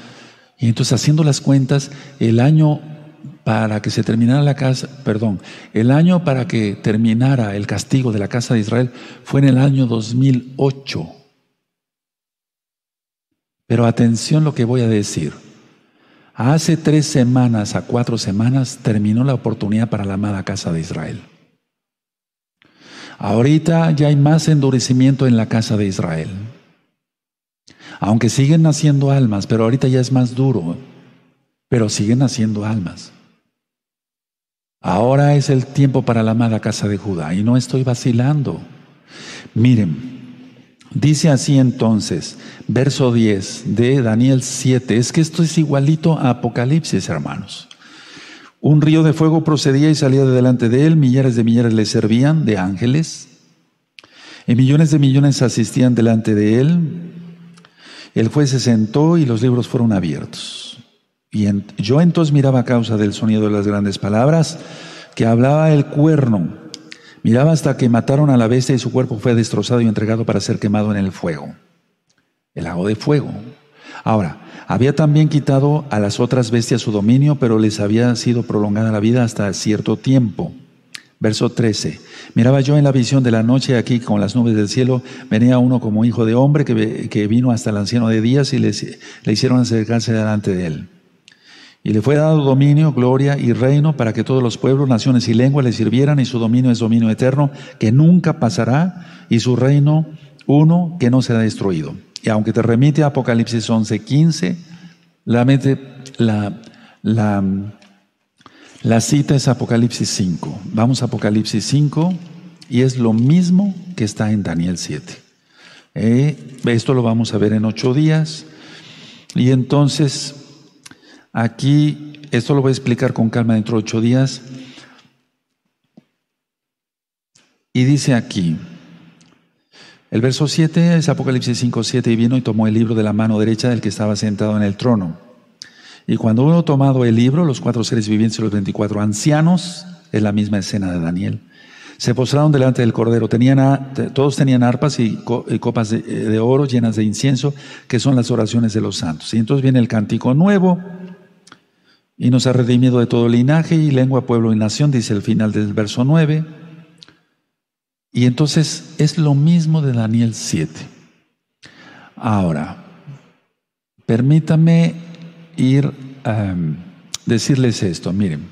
Y entonces haciendo las cuentas, el año para que se terminara la casa, perdón, el año para que terminara el castigo de la casa de Israel fue en el año 2008. Pero atención lo que voy a decir. Hace tres semanas a cuatro semanas terminó la oportunidad para la amada casa de Israel. Ahorita ya hay más endurecimiento en la casa de Israel. Aunque siguen naciendo almas, pero ahorita ya es más duro. Pero siguen naciendo almas. Ahora es el tiempo para la amada casa de Judá y no estoy vacilando. Miren, dice así entonces, verso 10 de Daniel 7, es que esto es igualito a Apocalipsis, hermanos. Un río de fuego procedía y salía de delante de él, millares de millares le servían de ángeles, y millones de millones asistían delante de él. El juez se sentó y los libros fueron abiertos. Y yo entonces miraba a causa del sonido de las grandes palabras que hablaba el cuerno. Miraba hasta que mataron a la bestia y su cuerpo fue destrozado y entregado para ser quemado en el fuego. El lago de fuego. Ahora, había también quitado a las otras bestias su dominio, pero les había sido prolongada la vida hasta cierto tiempo. Verso 13. Miraba yo en la visión de la noche aquí con las nubes del cielo, venía uno como hijo de hombre que, que vino hasta el anciano de días y le hicieron acercarse delante de él. Y le fue dado dominio, gloria y reino para que todos los pueblos, naciones y lenguas le sirvieran y su dominio es dominio eterno que nunca pasará y su reino uno que no será destruido. Y aunque te remite a Apocalipsis 11, 15, la, la, la, la cita es Apocalipsis 5. Vamos a Apocalipsis 5 y es lo mismo que está en Daniel 7. Eh, esto lo vamos a ver en ocho días. Y entonces, aquí, esto lo voy a explicar con calma dentro de ocho días. Y dice aquí, el verso 7 es Apocalipsis 5, 7, y vino y tomó el libro de la mano derecha del que estaba sentado en el trono. Y cuando uno tomado el libro, los cuatro seres vivientes y los 24 ancianos, es la misma escena de Daniel, se postraron delante del Cordero. Tenían, todos tenían arpas y, copas de, de, oro llenas de incienso, que son las oraciones de los santos. Y entonces viene el cántico nuevo, y nos ha redimido de todo linaje y lengua, pueblo y nación, dice el final del verso 9. Y entonces es lo mismo de Daniel 7. Ahora, permítame ir a em, decirles esto. Miren,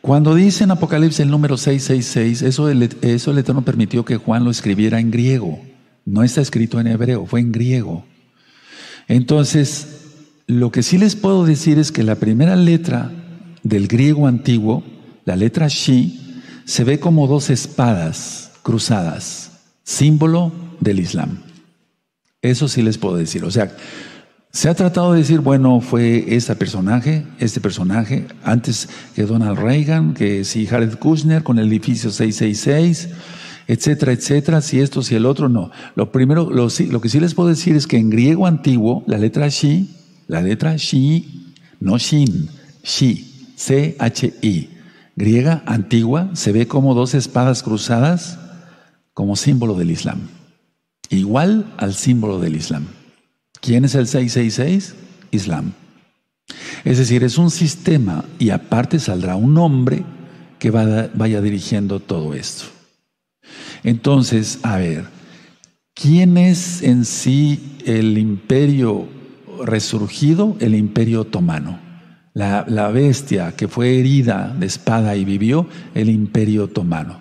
cuando dice en Apocalipsis el número 666, eso el, eso el Eterno permitió que Juan lo escribiera en griego. No está escrito en hebreo, fue en griego. Entonces, lo que sí les puedo decir es que la primera letra del griego antiguo, la letra Shi, se ve como dos espadas cruzadas, símbolo del Islam. Eso sí les puedo decir. O sea, se ha tratado de decir, bueno, fue este personaje, este personaje, antes que Donald Reagan, que si Jared Kushner con el edificio 666, etcétera, etcétera, si esto, si el otro, no. Lo primero, lo, lo que sí les puedo decir es que en griego antiguo, la letra Shi, la letra Shi, no Shin, Shi, C-H-I, griega antigua se ve como dos espadas cruzadas como símbolo del Islam. Igual al símbolo del Islam. ¿Quién es el 666? Islam. Es decir, es un sistema y aparte saldrá un hombre que vaya dirigiendo todo esto. Entonces, a ver, ¿quién es en sí el imperio resurgido? El imperio otomano la, bestia que fue herida de espada y vivió, el imperio otomano.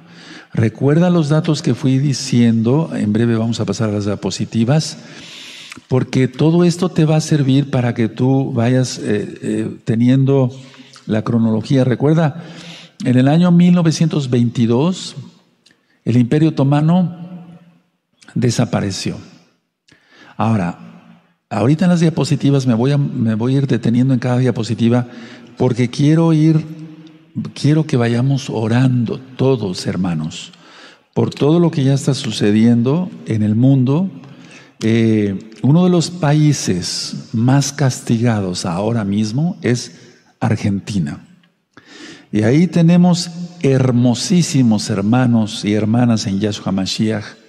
Recuerda los datos que fui diciendo, en breve vamos a pasar a las diapositivas, porque todo esto te va a servir para que tú vayas eh, eh, teniendo la cronología. Recuerda, en el año 1922, el imperio otomano desapareció. Ahora, Ahorita en las diapositivas me voy a, me voy a ir deteniendo en cada diapositiva porque quiero ir, quiero que vayamos orando todos, hermanos, por todo lo que ya está sucediendo en el mundo. Eh, uno de los países más castigados ahora mismo es Argentina. Y ahí tenemos hermosísimos hermanos y hermanas en Yahshua Mashiach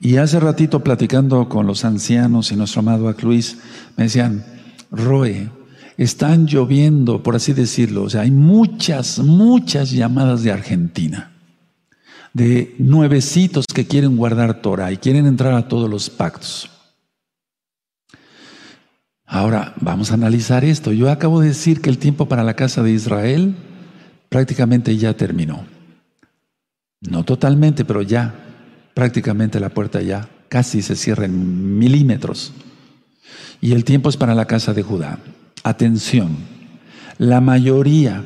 y hace ratito platicando con los ancianos y nuestro amado Luis, me decían, Roe, están lloviendo, por así decirlo, o sea, hay muchas, muchas llamadas de Argentina, de nuevecitos que quieren guardar Torah y quieren entrar a todos los pactos. Ahora, vamos a analizar esto. Yo acabo de decir que el tiempo para la casa de Israel prácticamente ya terminó. No totalmente, pero ya, prácticamente la puerta ya casi se cierra en milímetros. Y el tiempo es para la casa de Judá. Atención, la mayoría,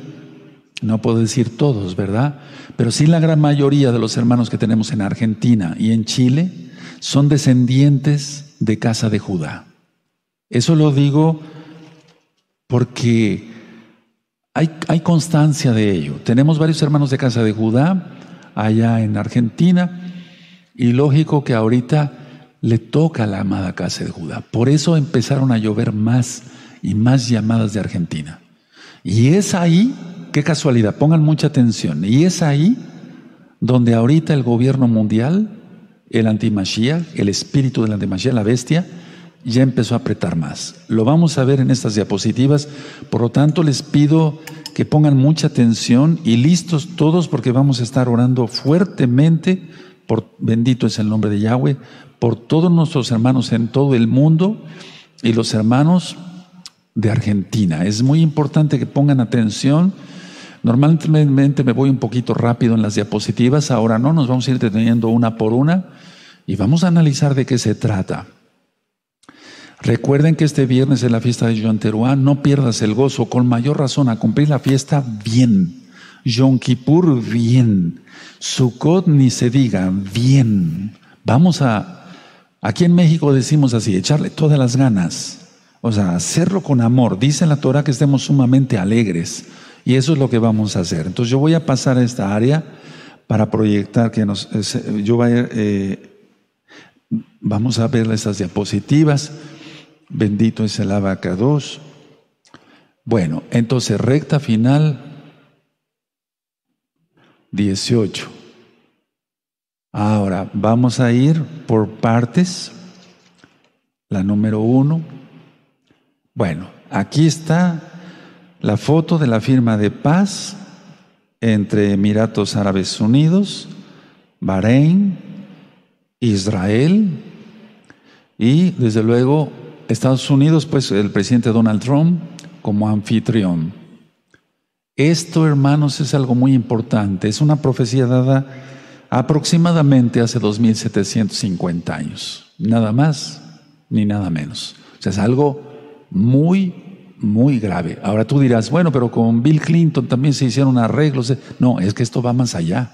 no puedo decir todos, ¿verdad? Pero sí la gran mayoría de los hermanos que tenemos en Argentina y en Chile son descendientes de casa de Judá. Eso lo digo porque hay, hay, constancia de ello. Tenemos varios hermanos de casa de Judá allá en Argentina y lógico que ahorita le toca a la amada casa de Judá. Por eso empezaron a llover más y más llamadas de Argentina. Y es ahí, qué casualidad, pongan mucha atención, y es ahí donde ahorita el gobierno mundial, el antimachía, el espíritu del antimachía, la bestia, ya empezó a apretar más. Lo vamos a ver en estas diapositivas, por lo tanto les pido que pongan mucha atención y listos todos porque vamos a estar orando fuertemente, por bendito es el nombre de Yahweh, por todos nuestros hermanos en todo el mundo y los hermanos de Argentina. Es muy importante que pongan atención. Normalmente me voy un poquito rápido en las diapositivas, ahora no, nos vamos a ir deteniendo una por una y vamos a analizar de qué se trata. Recuerden que este viernes es la fiesta de Yom Teruah, no pierdas el gozo, con mayor razón, a cumplir la fiesta bien. Yom Kippur bien. Sukkot ni se diga, bien. Vamos a, aquí en México decimos así, echarle todas las ganas. O sea, hacerlo con amor. Dice la Torah que estemos sumamente alegres. Y eso es lo que vamos a hacer. Entonces yo voy a pasar a esta área para proyectar que nos, yo voy a, eh, vamos a ver estas diapositivas. Bendito es el abacados. Bueno, entonces recta final 18. Ahora vamos a ir por partes. La número uno. Bueno, aquí está la foto de la firma de paz entre Emiratos Árabes Unidos, Bahrein, Israel y desde luego Estados Unidos, pues el presidente Donald Trump como anfitrión. Esto, hermanos, es algo muy importante. Es una profecía dada aproximadamente hace 2750 años. Nada más ni nada menos. O sea, es algo muy, muy grave. Ahora tú dirás, bueno, pero con Bill Clinton también se hicieron arreglos. No, es que esto va más allá.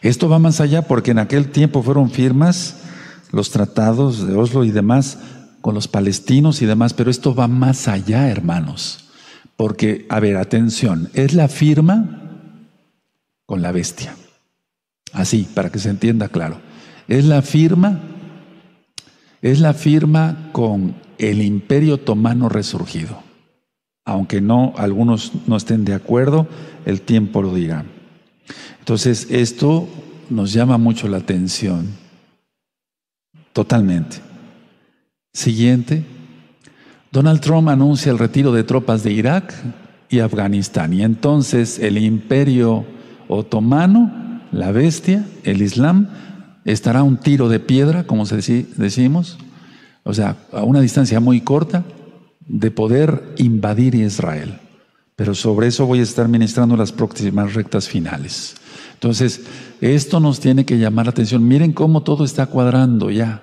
Esto va más allá porque en aquel tiempo fueron firmas los tratados de Oslo y demás con los palestinos y demás, pero esto va más allá, hermanos. Porque, a ver, atención, es la firma con la bestia. Así, para que se entienda claro. Es la firma, es la firma con el imperio otomano resurgido. Aunque no, algunos no estén de acuerdo, el tiempo lo dirá. Entonces, esto nos llama mucho la atención. Totalmente. Siguiente. Donald Trump anuncia el retiro de tropas de Irak y Afganistán. Y entonces el imperio otomano, la bestia, el Islam, estará a un tiro de piedra, como decimos, o sea, a una distancia muy corta de poder invadir Israel. Pero sobre eso voy a estar ministrando las próximas rectas finales. Entonces, esto nos tiene que llamar la atención. Miren cómo todo está cuadrando ya.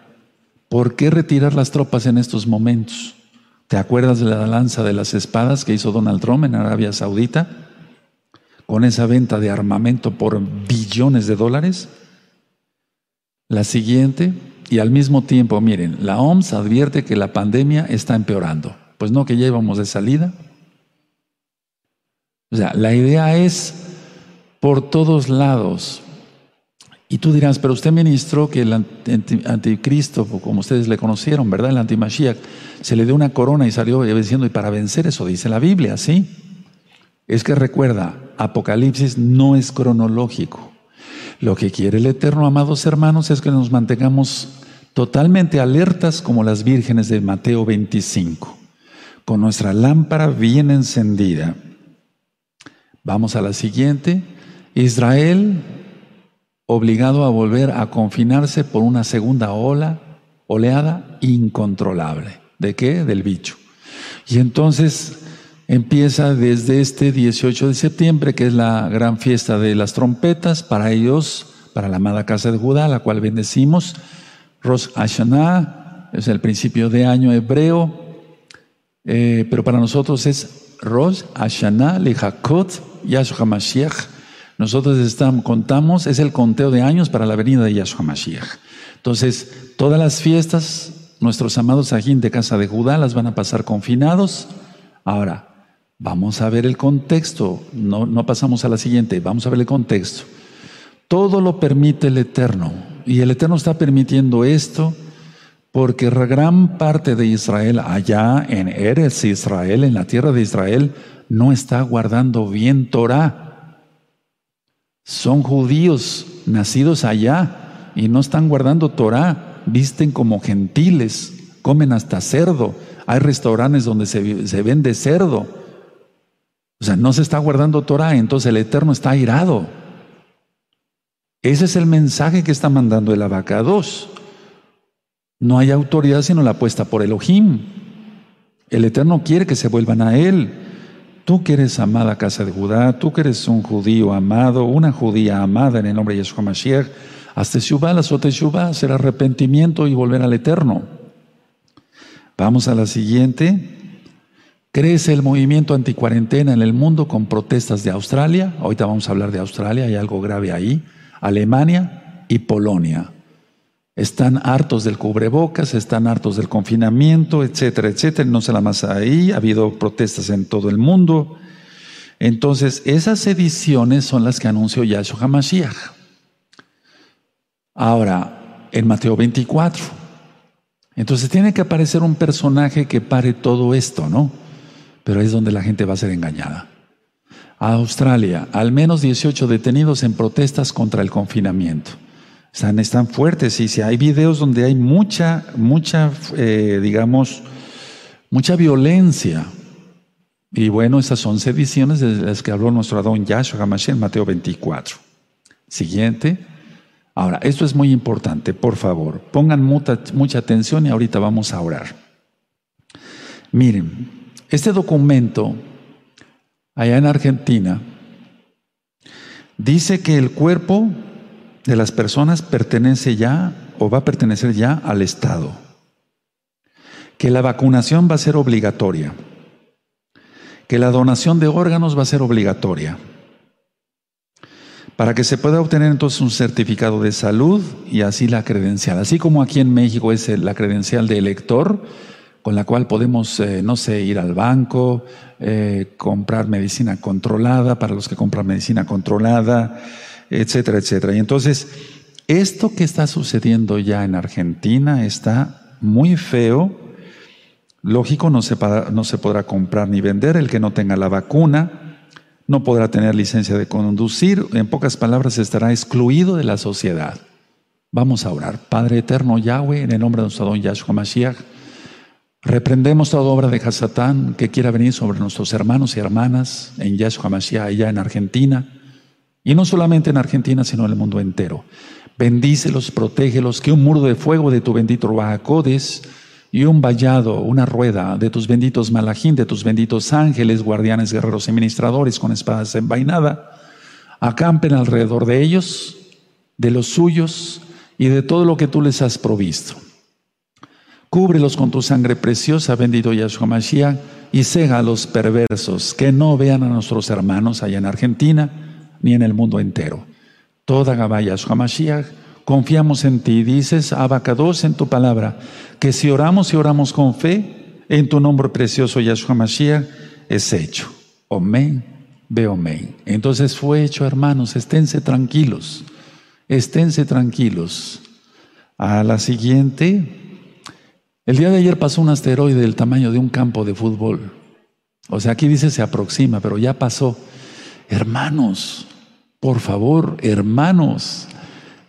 ¿Por qué retirar las tropas en estos momentos? ¿Te acuerdas de la lanza de las espadas que hizo Donald Trump en Arabia Saudita? Con esa venta de armamento por billones de dólares. La siguiente, y al mismo tiempo, miren, la OMS advierte que la pandemia está empeorando. Pues no, que ya íbamos de salida. O sea, la idea es por todos lados. Y tú dirás, pero usted ministró que el anticristo, como ustedes le conocieron, ¿verdad? El antimashiach, se le dio una corona y salió diciendo, y para vencer eso, dice la Biblia, ¿sí? Es que recuerda, Apocalipsis no es cronológico. Lo que quiere el Eterno, amados hermanos, es que nos mantengamos totalmente alertas como las vírgenes de Mateo 25, con nuestra lámpara bien encendida. Vamos a la siguiente. Israel obligado a volver a confinarse por una segunda ola, oleada incontrolable. ¿De qué? Del bicho. Y entonces empieza desde este 18 de septiembre, que es la gran fiesta de las trompetas, para ellos, para la amada casa de Judá, la cual bendecimos. Rosh Hashanah es el principio de año hebreo, eh, pero para nosotros es Rosh Hashanah Lechakot Yahshua Mashiach. Nosotros estamos, contamos, es el conteo de años para la venida de Yahshua Mashiach. Entonces, todas las fiestas, nuestros amados ajín de casa de Judá las van a pasar confinados. Ahora, vamos a ver el contexto. No, no pasamos a la siguiente, vamos a ver el contexto. Todo lo permite el Eterno. Y el Eterno está permitiendo esto porque gran parte de Israel, allá en Eres Israel, en la tierra de Israel, no está guardando bien Torah. Son judíos nacidos allá y no están guardando Torah, visten como gentiles, comen hasta cerdo. Hay restaurantes donde se, se vende cerdo. O sea, no se está guardando Torah, entonces el Eterno está airado. Ese es el mensaje que está mandando el abacados. No hay autoridad sino la puesta por Elohim. El Eterno quiere que se vuelvan a Él. Tú que eres amada casa de Judá, tú que eres un judío amado, una judía amada en el nombre de Yeshua Mashiach, hasta Shubá, la Shubá, será arrepentimiento y volver al Eterno. Vamos a la siguiente. Crece el movimiento anticuarentena en el mundo con protestas de Australia. Ahorita vamos a hablar de Australia, hay algo grave ahí. Alemania y Polonia. Están hartos del cubrebocas, están hartos del confinamiento, etcétera, etcétera. No se la más ahí, ha habido protestas en todo el mundo. Entonces, esas ediciones son las que anunció Yahshua HaMashiach. Ahora, en Mateo 24. Entonces tiene que aparecer un personaje que pare todo esto, ¿no? Pero es donde la gente va a ser engañada. Australia, al menos 18 detenidos en protestas contra el confinamiento. Están, están fuertes y si hay videos donde hay mucha, mucha, eh, digamos, mucha violencia. Y bueno, esas son ediciones de las que habló nuestro Adón Yahshua HaMashiach en Mateo 24. Siguiente. Ahora, esto es muy importante, por favor, pongan mucha, mucha atención y ahorita vamos a orar. Miren, este documento, allá en Argentina, dice que el cuerpo de las personas pertenece ya o va a pertenecer ya al Estado. Que la vacunación va a ser obligatoria. Que la donación de órganos va a ser obligatoria. Para que se pueda obtener entonces un certificado de salud y así la credencial. Así como aquí en México es la credencial de elector, con la cual podemos, eh, no sé, ir al banco, eh, comprar medicina controlada, para los que compran medicina controlada, etcétera, etcétera. Y entonces, esto que está sucediendo ya en Argentina está muy feo. Lógico, no se, no se podrá comprar ni vender el que no tenga la vacuna, no podrá tener licencia de conducir, en pocas palabras estará excluido de la sociedad. Vamos a orar. Padre eterno Yahweh, en el nombre de nuestro don Yahshua Mashiach, reprendemos toda obra de Hasatán que quiera venir sobre nuestros hermanos y hermanas en Yahshua Mashiach, allá en Argentina. Y no solamente en Argentina, sino en el mundo entero. Bendícelos, protégelos, que un muro de fuego de tu bendito Ruajacodes y un vallado, una rueda de tus benditos malajín, de tus benditos ángeles, guardianes, guerreros y ministradores con espadas envainada, acampen alrededor de ellos, de los suyos y de todo lo que tú les has provisto. Cúbrelos con tu sangre preciosa, bendito Yahshua Mashiach, y cega a los perversos, que no vean a nuestros hermanos allá en Argentina, ni en el mundo entero. Toda Gabaya Mashiach, confiamos en ti. Dices, Abacados, en tu palabra, que si oramos y oramos con fe, en tu nombre precioso Yahshua Mashiach, es hecho. Amén, ve amén. Entonces fue hecho, hermanos, esténse tranquilos, esténse tranquilos. A la siguiente, el día de ayer pasó un asteroide del tamaño de un campo de fútbol. O sea, aquí dice se aproxima, pero ya pasó. Hermanos, por favor, hermanos,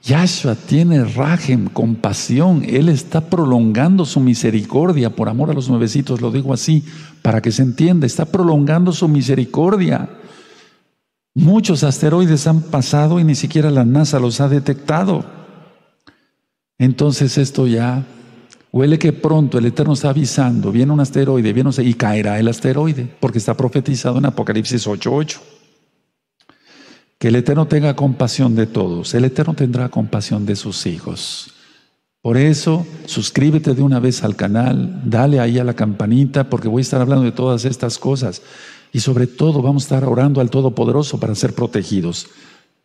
Yahshua tiene rajem, compasión. Él está prolongando su misericordia por amor a los nuevecitos, lo digo así, para que se entienda. Está prolongando su misericordia. Muchos asteroides han pasado y ni siquiera la NASA los ha detectado. Entonces esto ya Huele que pronto el Eterno está avisando, viene un asteroide, viene y caerá el asteroide, porque está profetizado en Apocalipsis 8:8. Que el Eterno tenga compasión de todos, el Eterno tendrá compasión de sus hijos. Por eso, suscríbete de una vez al canal, dale ahí a la campanita, porque voy a estar hablando de todas estas cosas. Y sobre todo vamos a estar orando al Todopoderoso para ser protegidos.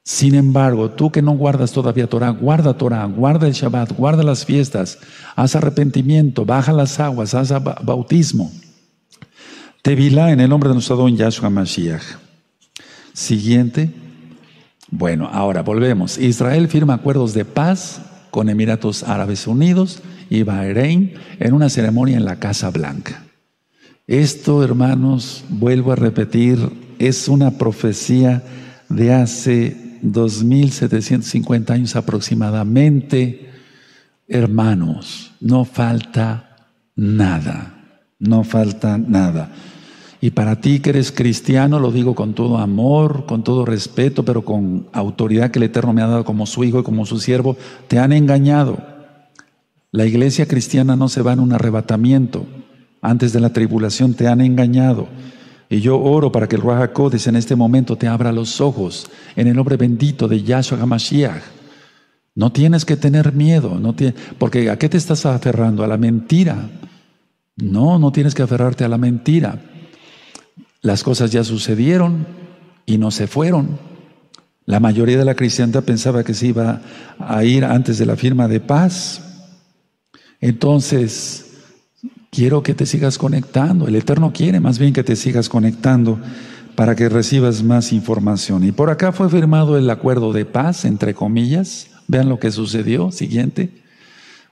Sin embargo, tú que no guardas todavía Torah, guarda Torah, guarda el Shabbat, guarda las fiestas, haz arrepentimiento, baja las aguas, haz bautismo. Tevilá en el nombre de nuestro don Yahshua Mashiach. Siguiente. Bueno, ahora volvemos. Israel firma acuerdos de paz con Emiratos Árabes Unidos y Bahrein en una ceremonia en la Casa Blanca. Esto, hermanos, vuelvo a repetir, es una profecía de hace 2.750 años aproximadamente, hermanos, no falta nada, no falta nada. Y para ti que eres cristiano, lo digo con todo amor, con todo respeto, pero con autoridad que el Eterno me ha dado como su hijo y como su siervo, te han engañado. La iglesia cristiana no se va en un arrebatamiento. Antes de la tribulación te han engañado. Y yo oro para que el Ruach en este momento te abra los ojos en el nombre bendito de Yahshua HaMashiach. No tienes que tener miedo, porque ¿a qué te estás aferrando? ¿A la mentira? No, no tienes que aferrarte a la mentira. Las cosas ya sucedieron y no se fueron. La mayoría de la cristiandad pensaba que se iba a ir antes de la firma de paz. Entonces, Quiero que te sigas conectando. El Eterno quiere más bien que te sigas conectando para que recibas más información. Y por acá fue firmado el acuerdo de paz, entre comillas. Vean lo que sucedió. Siguiente.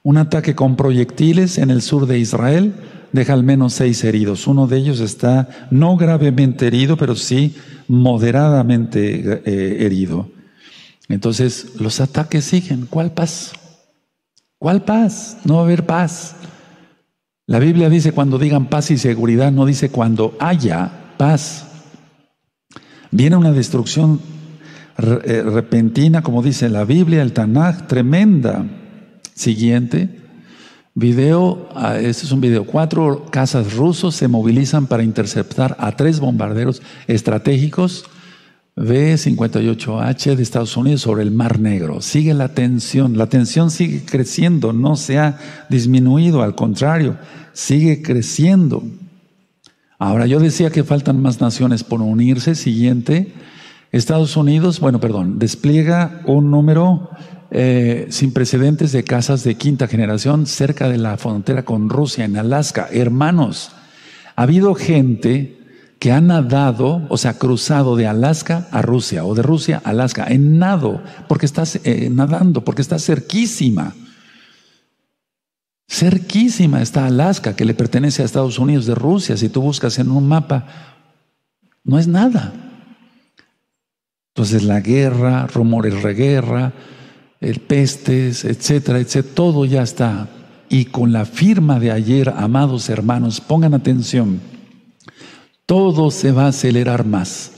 Un ataque con proyectiles en el sur de Israel deja al menos seis heridos. Uno de ellos está no gravemente herido, pero sí moderadamente eh, herido. Entonces, los ataques siguen. ¿Cuál paz? ¿Cuál paz? No va a haber paz. La Biblia dice cuando digan paz y seguridad, no dice cuando haya paz. Viene una destrucción eh, repentina, como dice la Biblia, el Tanaj, tremenda. Siguiente. Video, ah, este es un video. Cuatro casas rusos se movilizan para interceptar a tres bombarderos estratégicos B-58H de Estados Unidos sobre el Mar Negro. Sigue la tensión, la tensión sigue creciendo, no se ha disminuido, al contrario, sigue creciendo. Ahora, yo decía que faltan más naciones por unirse. Siguiente, Estados Unidos, bueno, perdón, despliega un número eh, sin precedentes de casas de quinta generación cerca de la frontera con Rusia, en Alaska. Hermanos, ha habido gente que ha nadado, o sea, cruzado de Alaska a Rusia o de Rusia a Alaska, en nado, porque está eh, nadando, porque está cerquísima. Cerquísima está Alaska, que le pertenece a Estados Unidos de Rusia. Si tú buscas en un mapa, no es nada. Entonces la guerra, rumores de guerra, el pestes, etcétera, etcétera, todo ya está. Y con la firma de ayer, amados hermanos, pongan atención todo se va a acelerar más.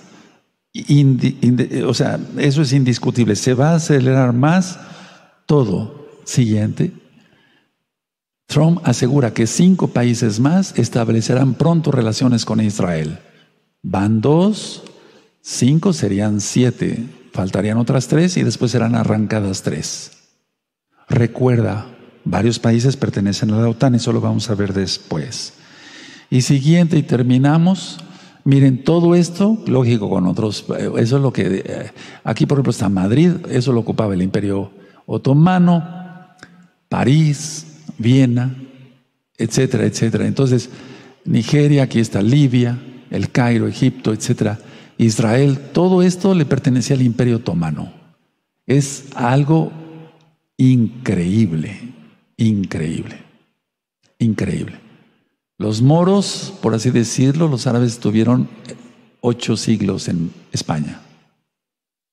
o sea, eso es indiscutible. Se va a acelerar más todo. Siguiente. Trump asegura que cinco países más establecerán pronto relaciones con Israel. Van dos, cinco serían siete. Faltarían otras tres y después serán arrancadas tres. Recuerda, varios países pertenecen a la OTAN, eso lo vamos a ver después. Y siguiente, y terminamos. Miren, todo esto, lógico, con otros, eh, eso es lo que, eh, aquí por ejemplo está Madrid, eso lo ocupaba el imperio otomano, París, Viena, etcétera, etcétera. Entonces, Nigeria, aquí está Libia, el Cairo, Egipto, etcétera. Israel, todo esto le pertenecía al imperio otomano. Es algo increíble, increíble, increíble. Los moros, por así decirlo, los árabes tuvieron ocho siglos en España.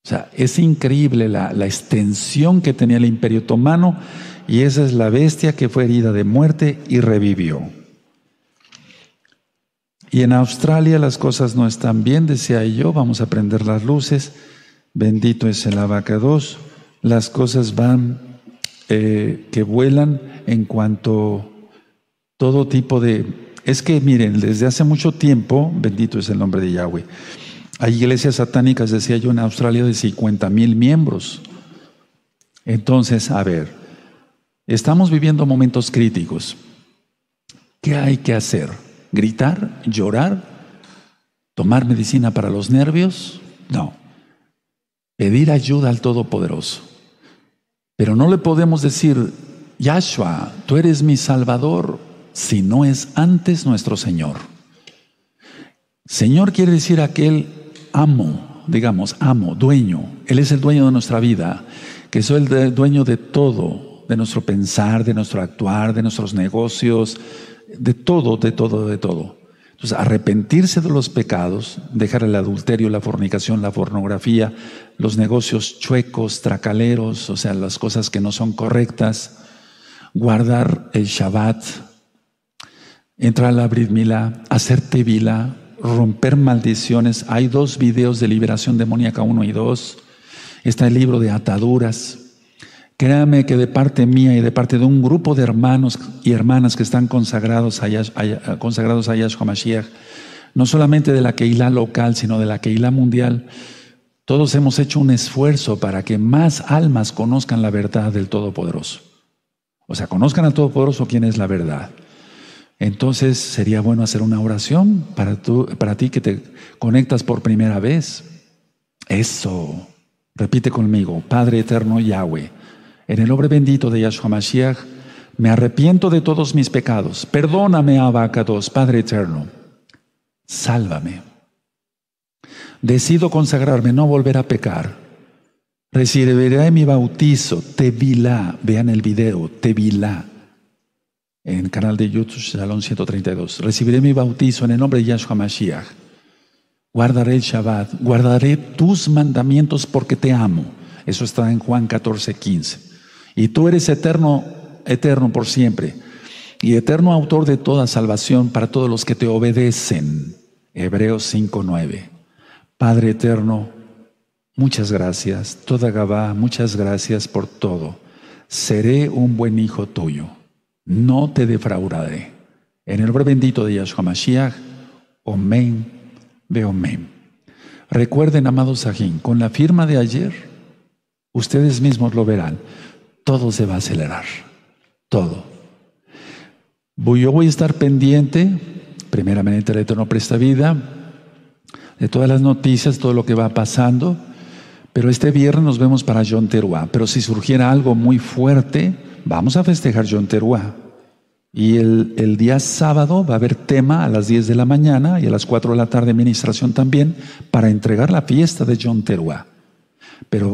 O sea, es increíble la, extensión que tenía el imperio otomano y esa es la bestia que fue herida de muerte y revivió. Y en Australia las cosas no están bien, decía yo, vamos a prender las luces, bendito es el abacados, las cosas van eh, que vuelan en cuanto todo tipo de... Es que miren, desde hace mucho tiempo, bendito es el nombre de Yahweh, hay iglesias satánicas, decía yo, en Australia de 50 mil miembros. Entonces, a ver, estamos viviendo momentos críticos. ¿Qué hay que hacer? ¿Gritar? ¿Llorar? ¿Tomar medicina para los nervios? No. Pedir ayuda al Todopoderoso. Pero no le podemos decir, Yahshua, tú eres mi Salvador, si no es antes nuestro Señor. Señor quiere decir aquel amo, digamos, amo, dueño. Él es el dueño de nuestra vida, que soy el dueño de todo, de nuestro pensar, de nuestro actuar, de nuestros negocios, de todo, de todo, de todo. Entonces, arrepentirse de los pecados, dejar el adulterio, la fornicación, la pornografía, los negocios chuecos, tracaleros, o sea, las cosas que no son correctas, guardar el Shabbat, entrar a la Brit Milá, hacer tevila, romper maldiciones. Hay dos videos de liberación demoníaca, uno y dos. Está el libro de ataduras. Créame que de parte mía y de parte de un grupo de hermanos y hermanas que están consagrados a, consagrados a Yahshua Mashiach, no solamente de la Keilah local, sino de la Keilah mundial, todos hemos hecho un esfuerzo para que más almas conozcan la verdad del Todopoderoso. O sea, conozcan al Todopoderoso quién es la verdad. Entonces sería bueno hacer una oración para, para ti que te conectas por primera vez. Eso. Repite conmigo, Padre eterno Yahweh en el nombre bendito de Yahshua Mashiach, me arrepiento de todos mis pecados. Perdóname, Abacados, Padre eterno. Sálvame. Decido consagrarme, no volver a pecar. Recibiré mi bautizo, Tevilá. Vean el video, Tevilá. En el canal de YouTube, Salón 132. Recibiré mi bautizo en el nombre de Yahshua Mashiach. Guardaré el Shabbat, guardaré tus mandamientos porque te amo. Eso está en Juan 14, 15. Y tú eres eterno, eterno por siempre. Y eterno autor de toda salvación para todos los que te obedecen. Hebreos 5.9. Padre eterno, muchas gracias. Toda Gabá, muchas gracias por todo. Seré un buen hijo tuyo. No te defraudaré. En el nombre bendito de Yahshua Mashiach, Omen, Beomen. Recuerden, amados Sajín, con la firma de ayer, ustedes mismos lo verán todo se va a acelerar. Todo. Yo voy a estar pendiente, primeramente el Eterno presta vida, de todas las noticias, todo lo que va pasando. Pero este viernes nos vemos para John Teruá. Pero si surgiera algo muy fuerte, vamos a festejar John Teruá. Y el, día sábado va a haber tema a las 10 de la mañana y a las 4 de la tarde administración también para entregar la fiesta de John Teruá. Pero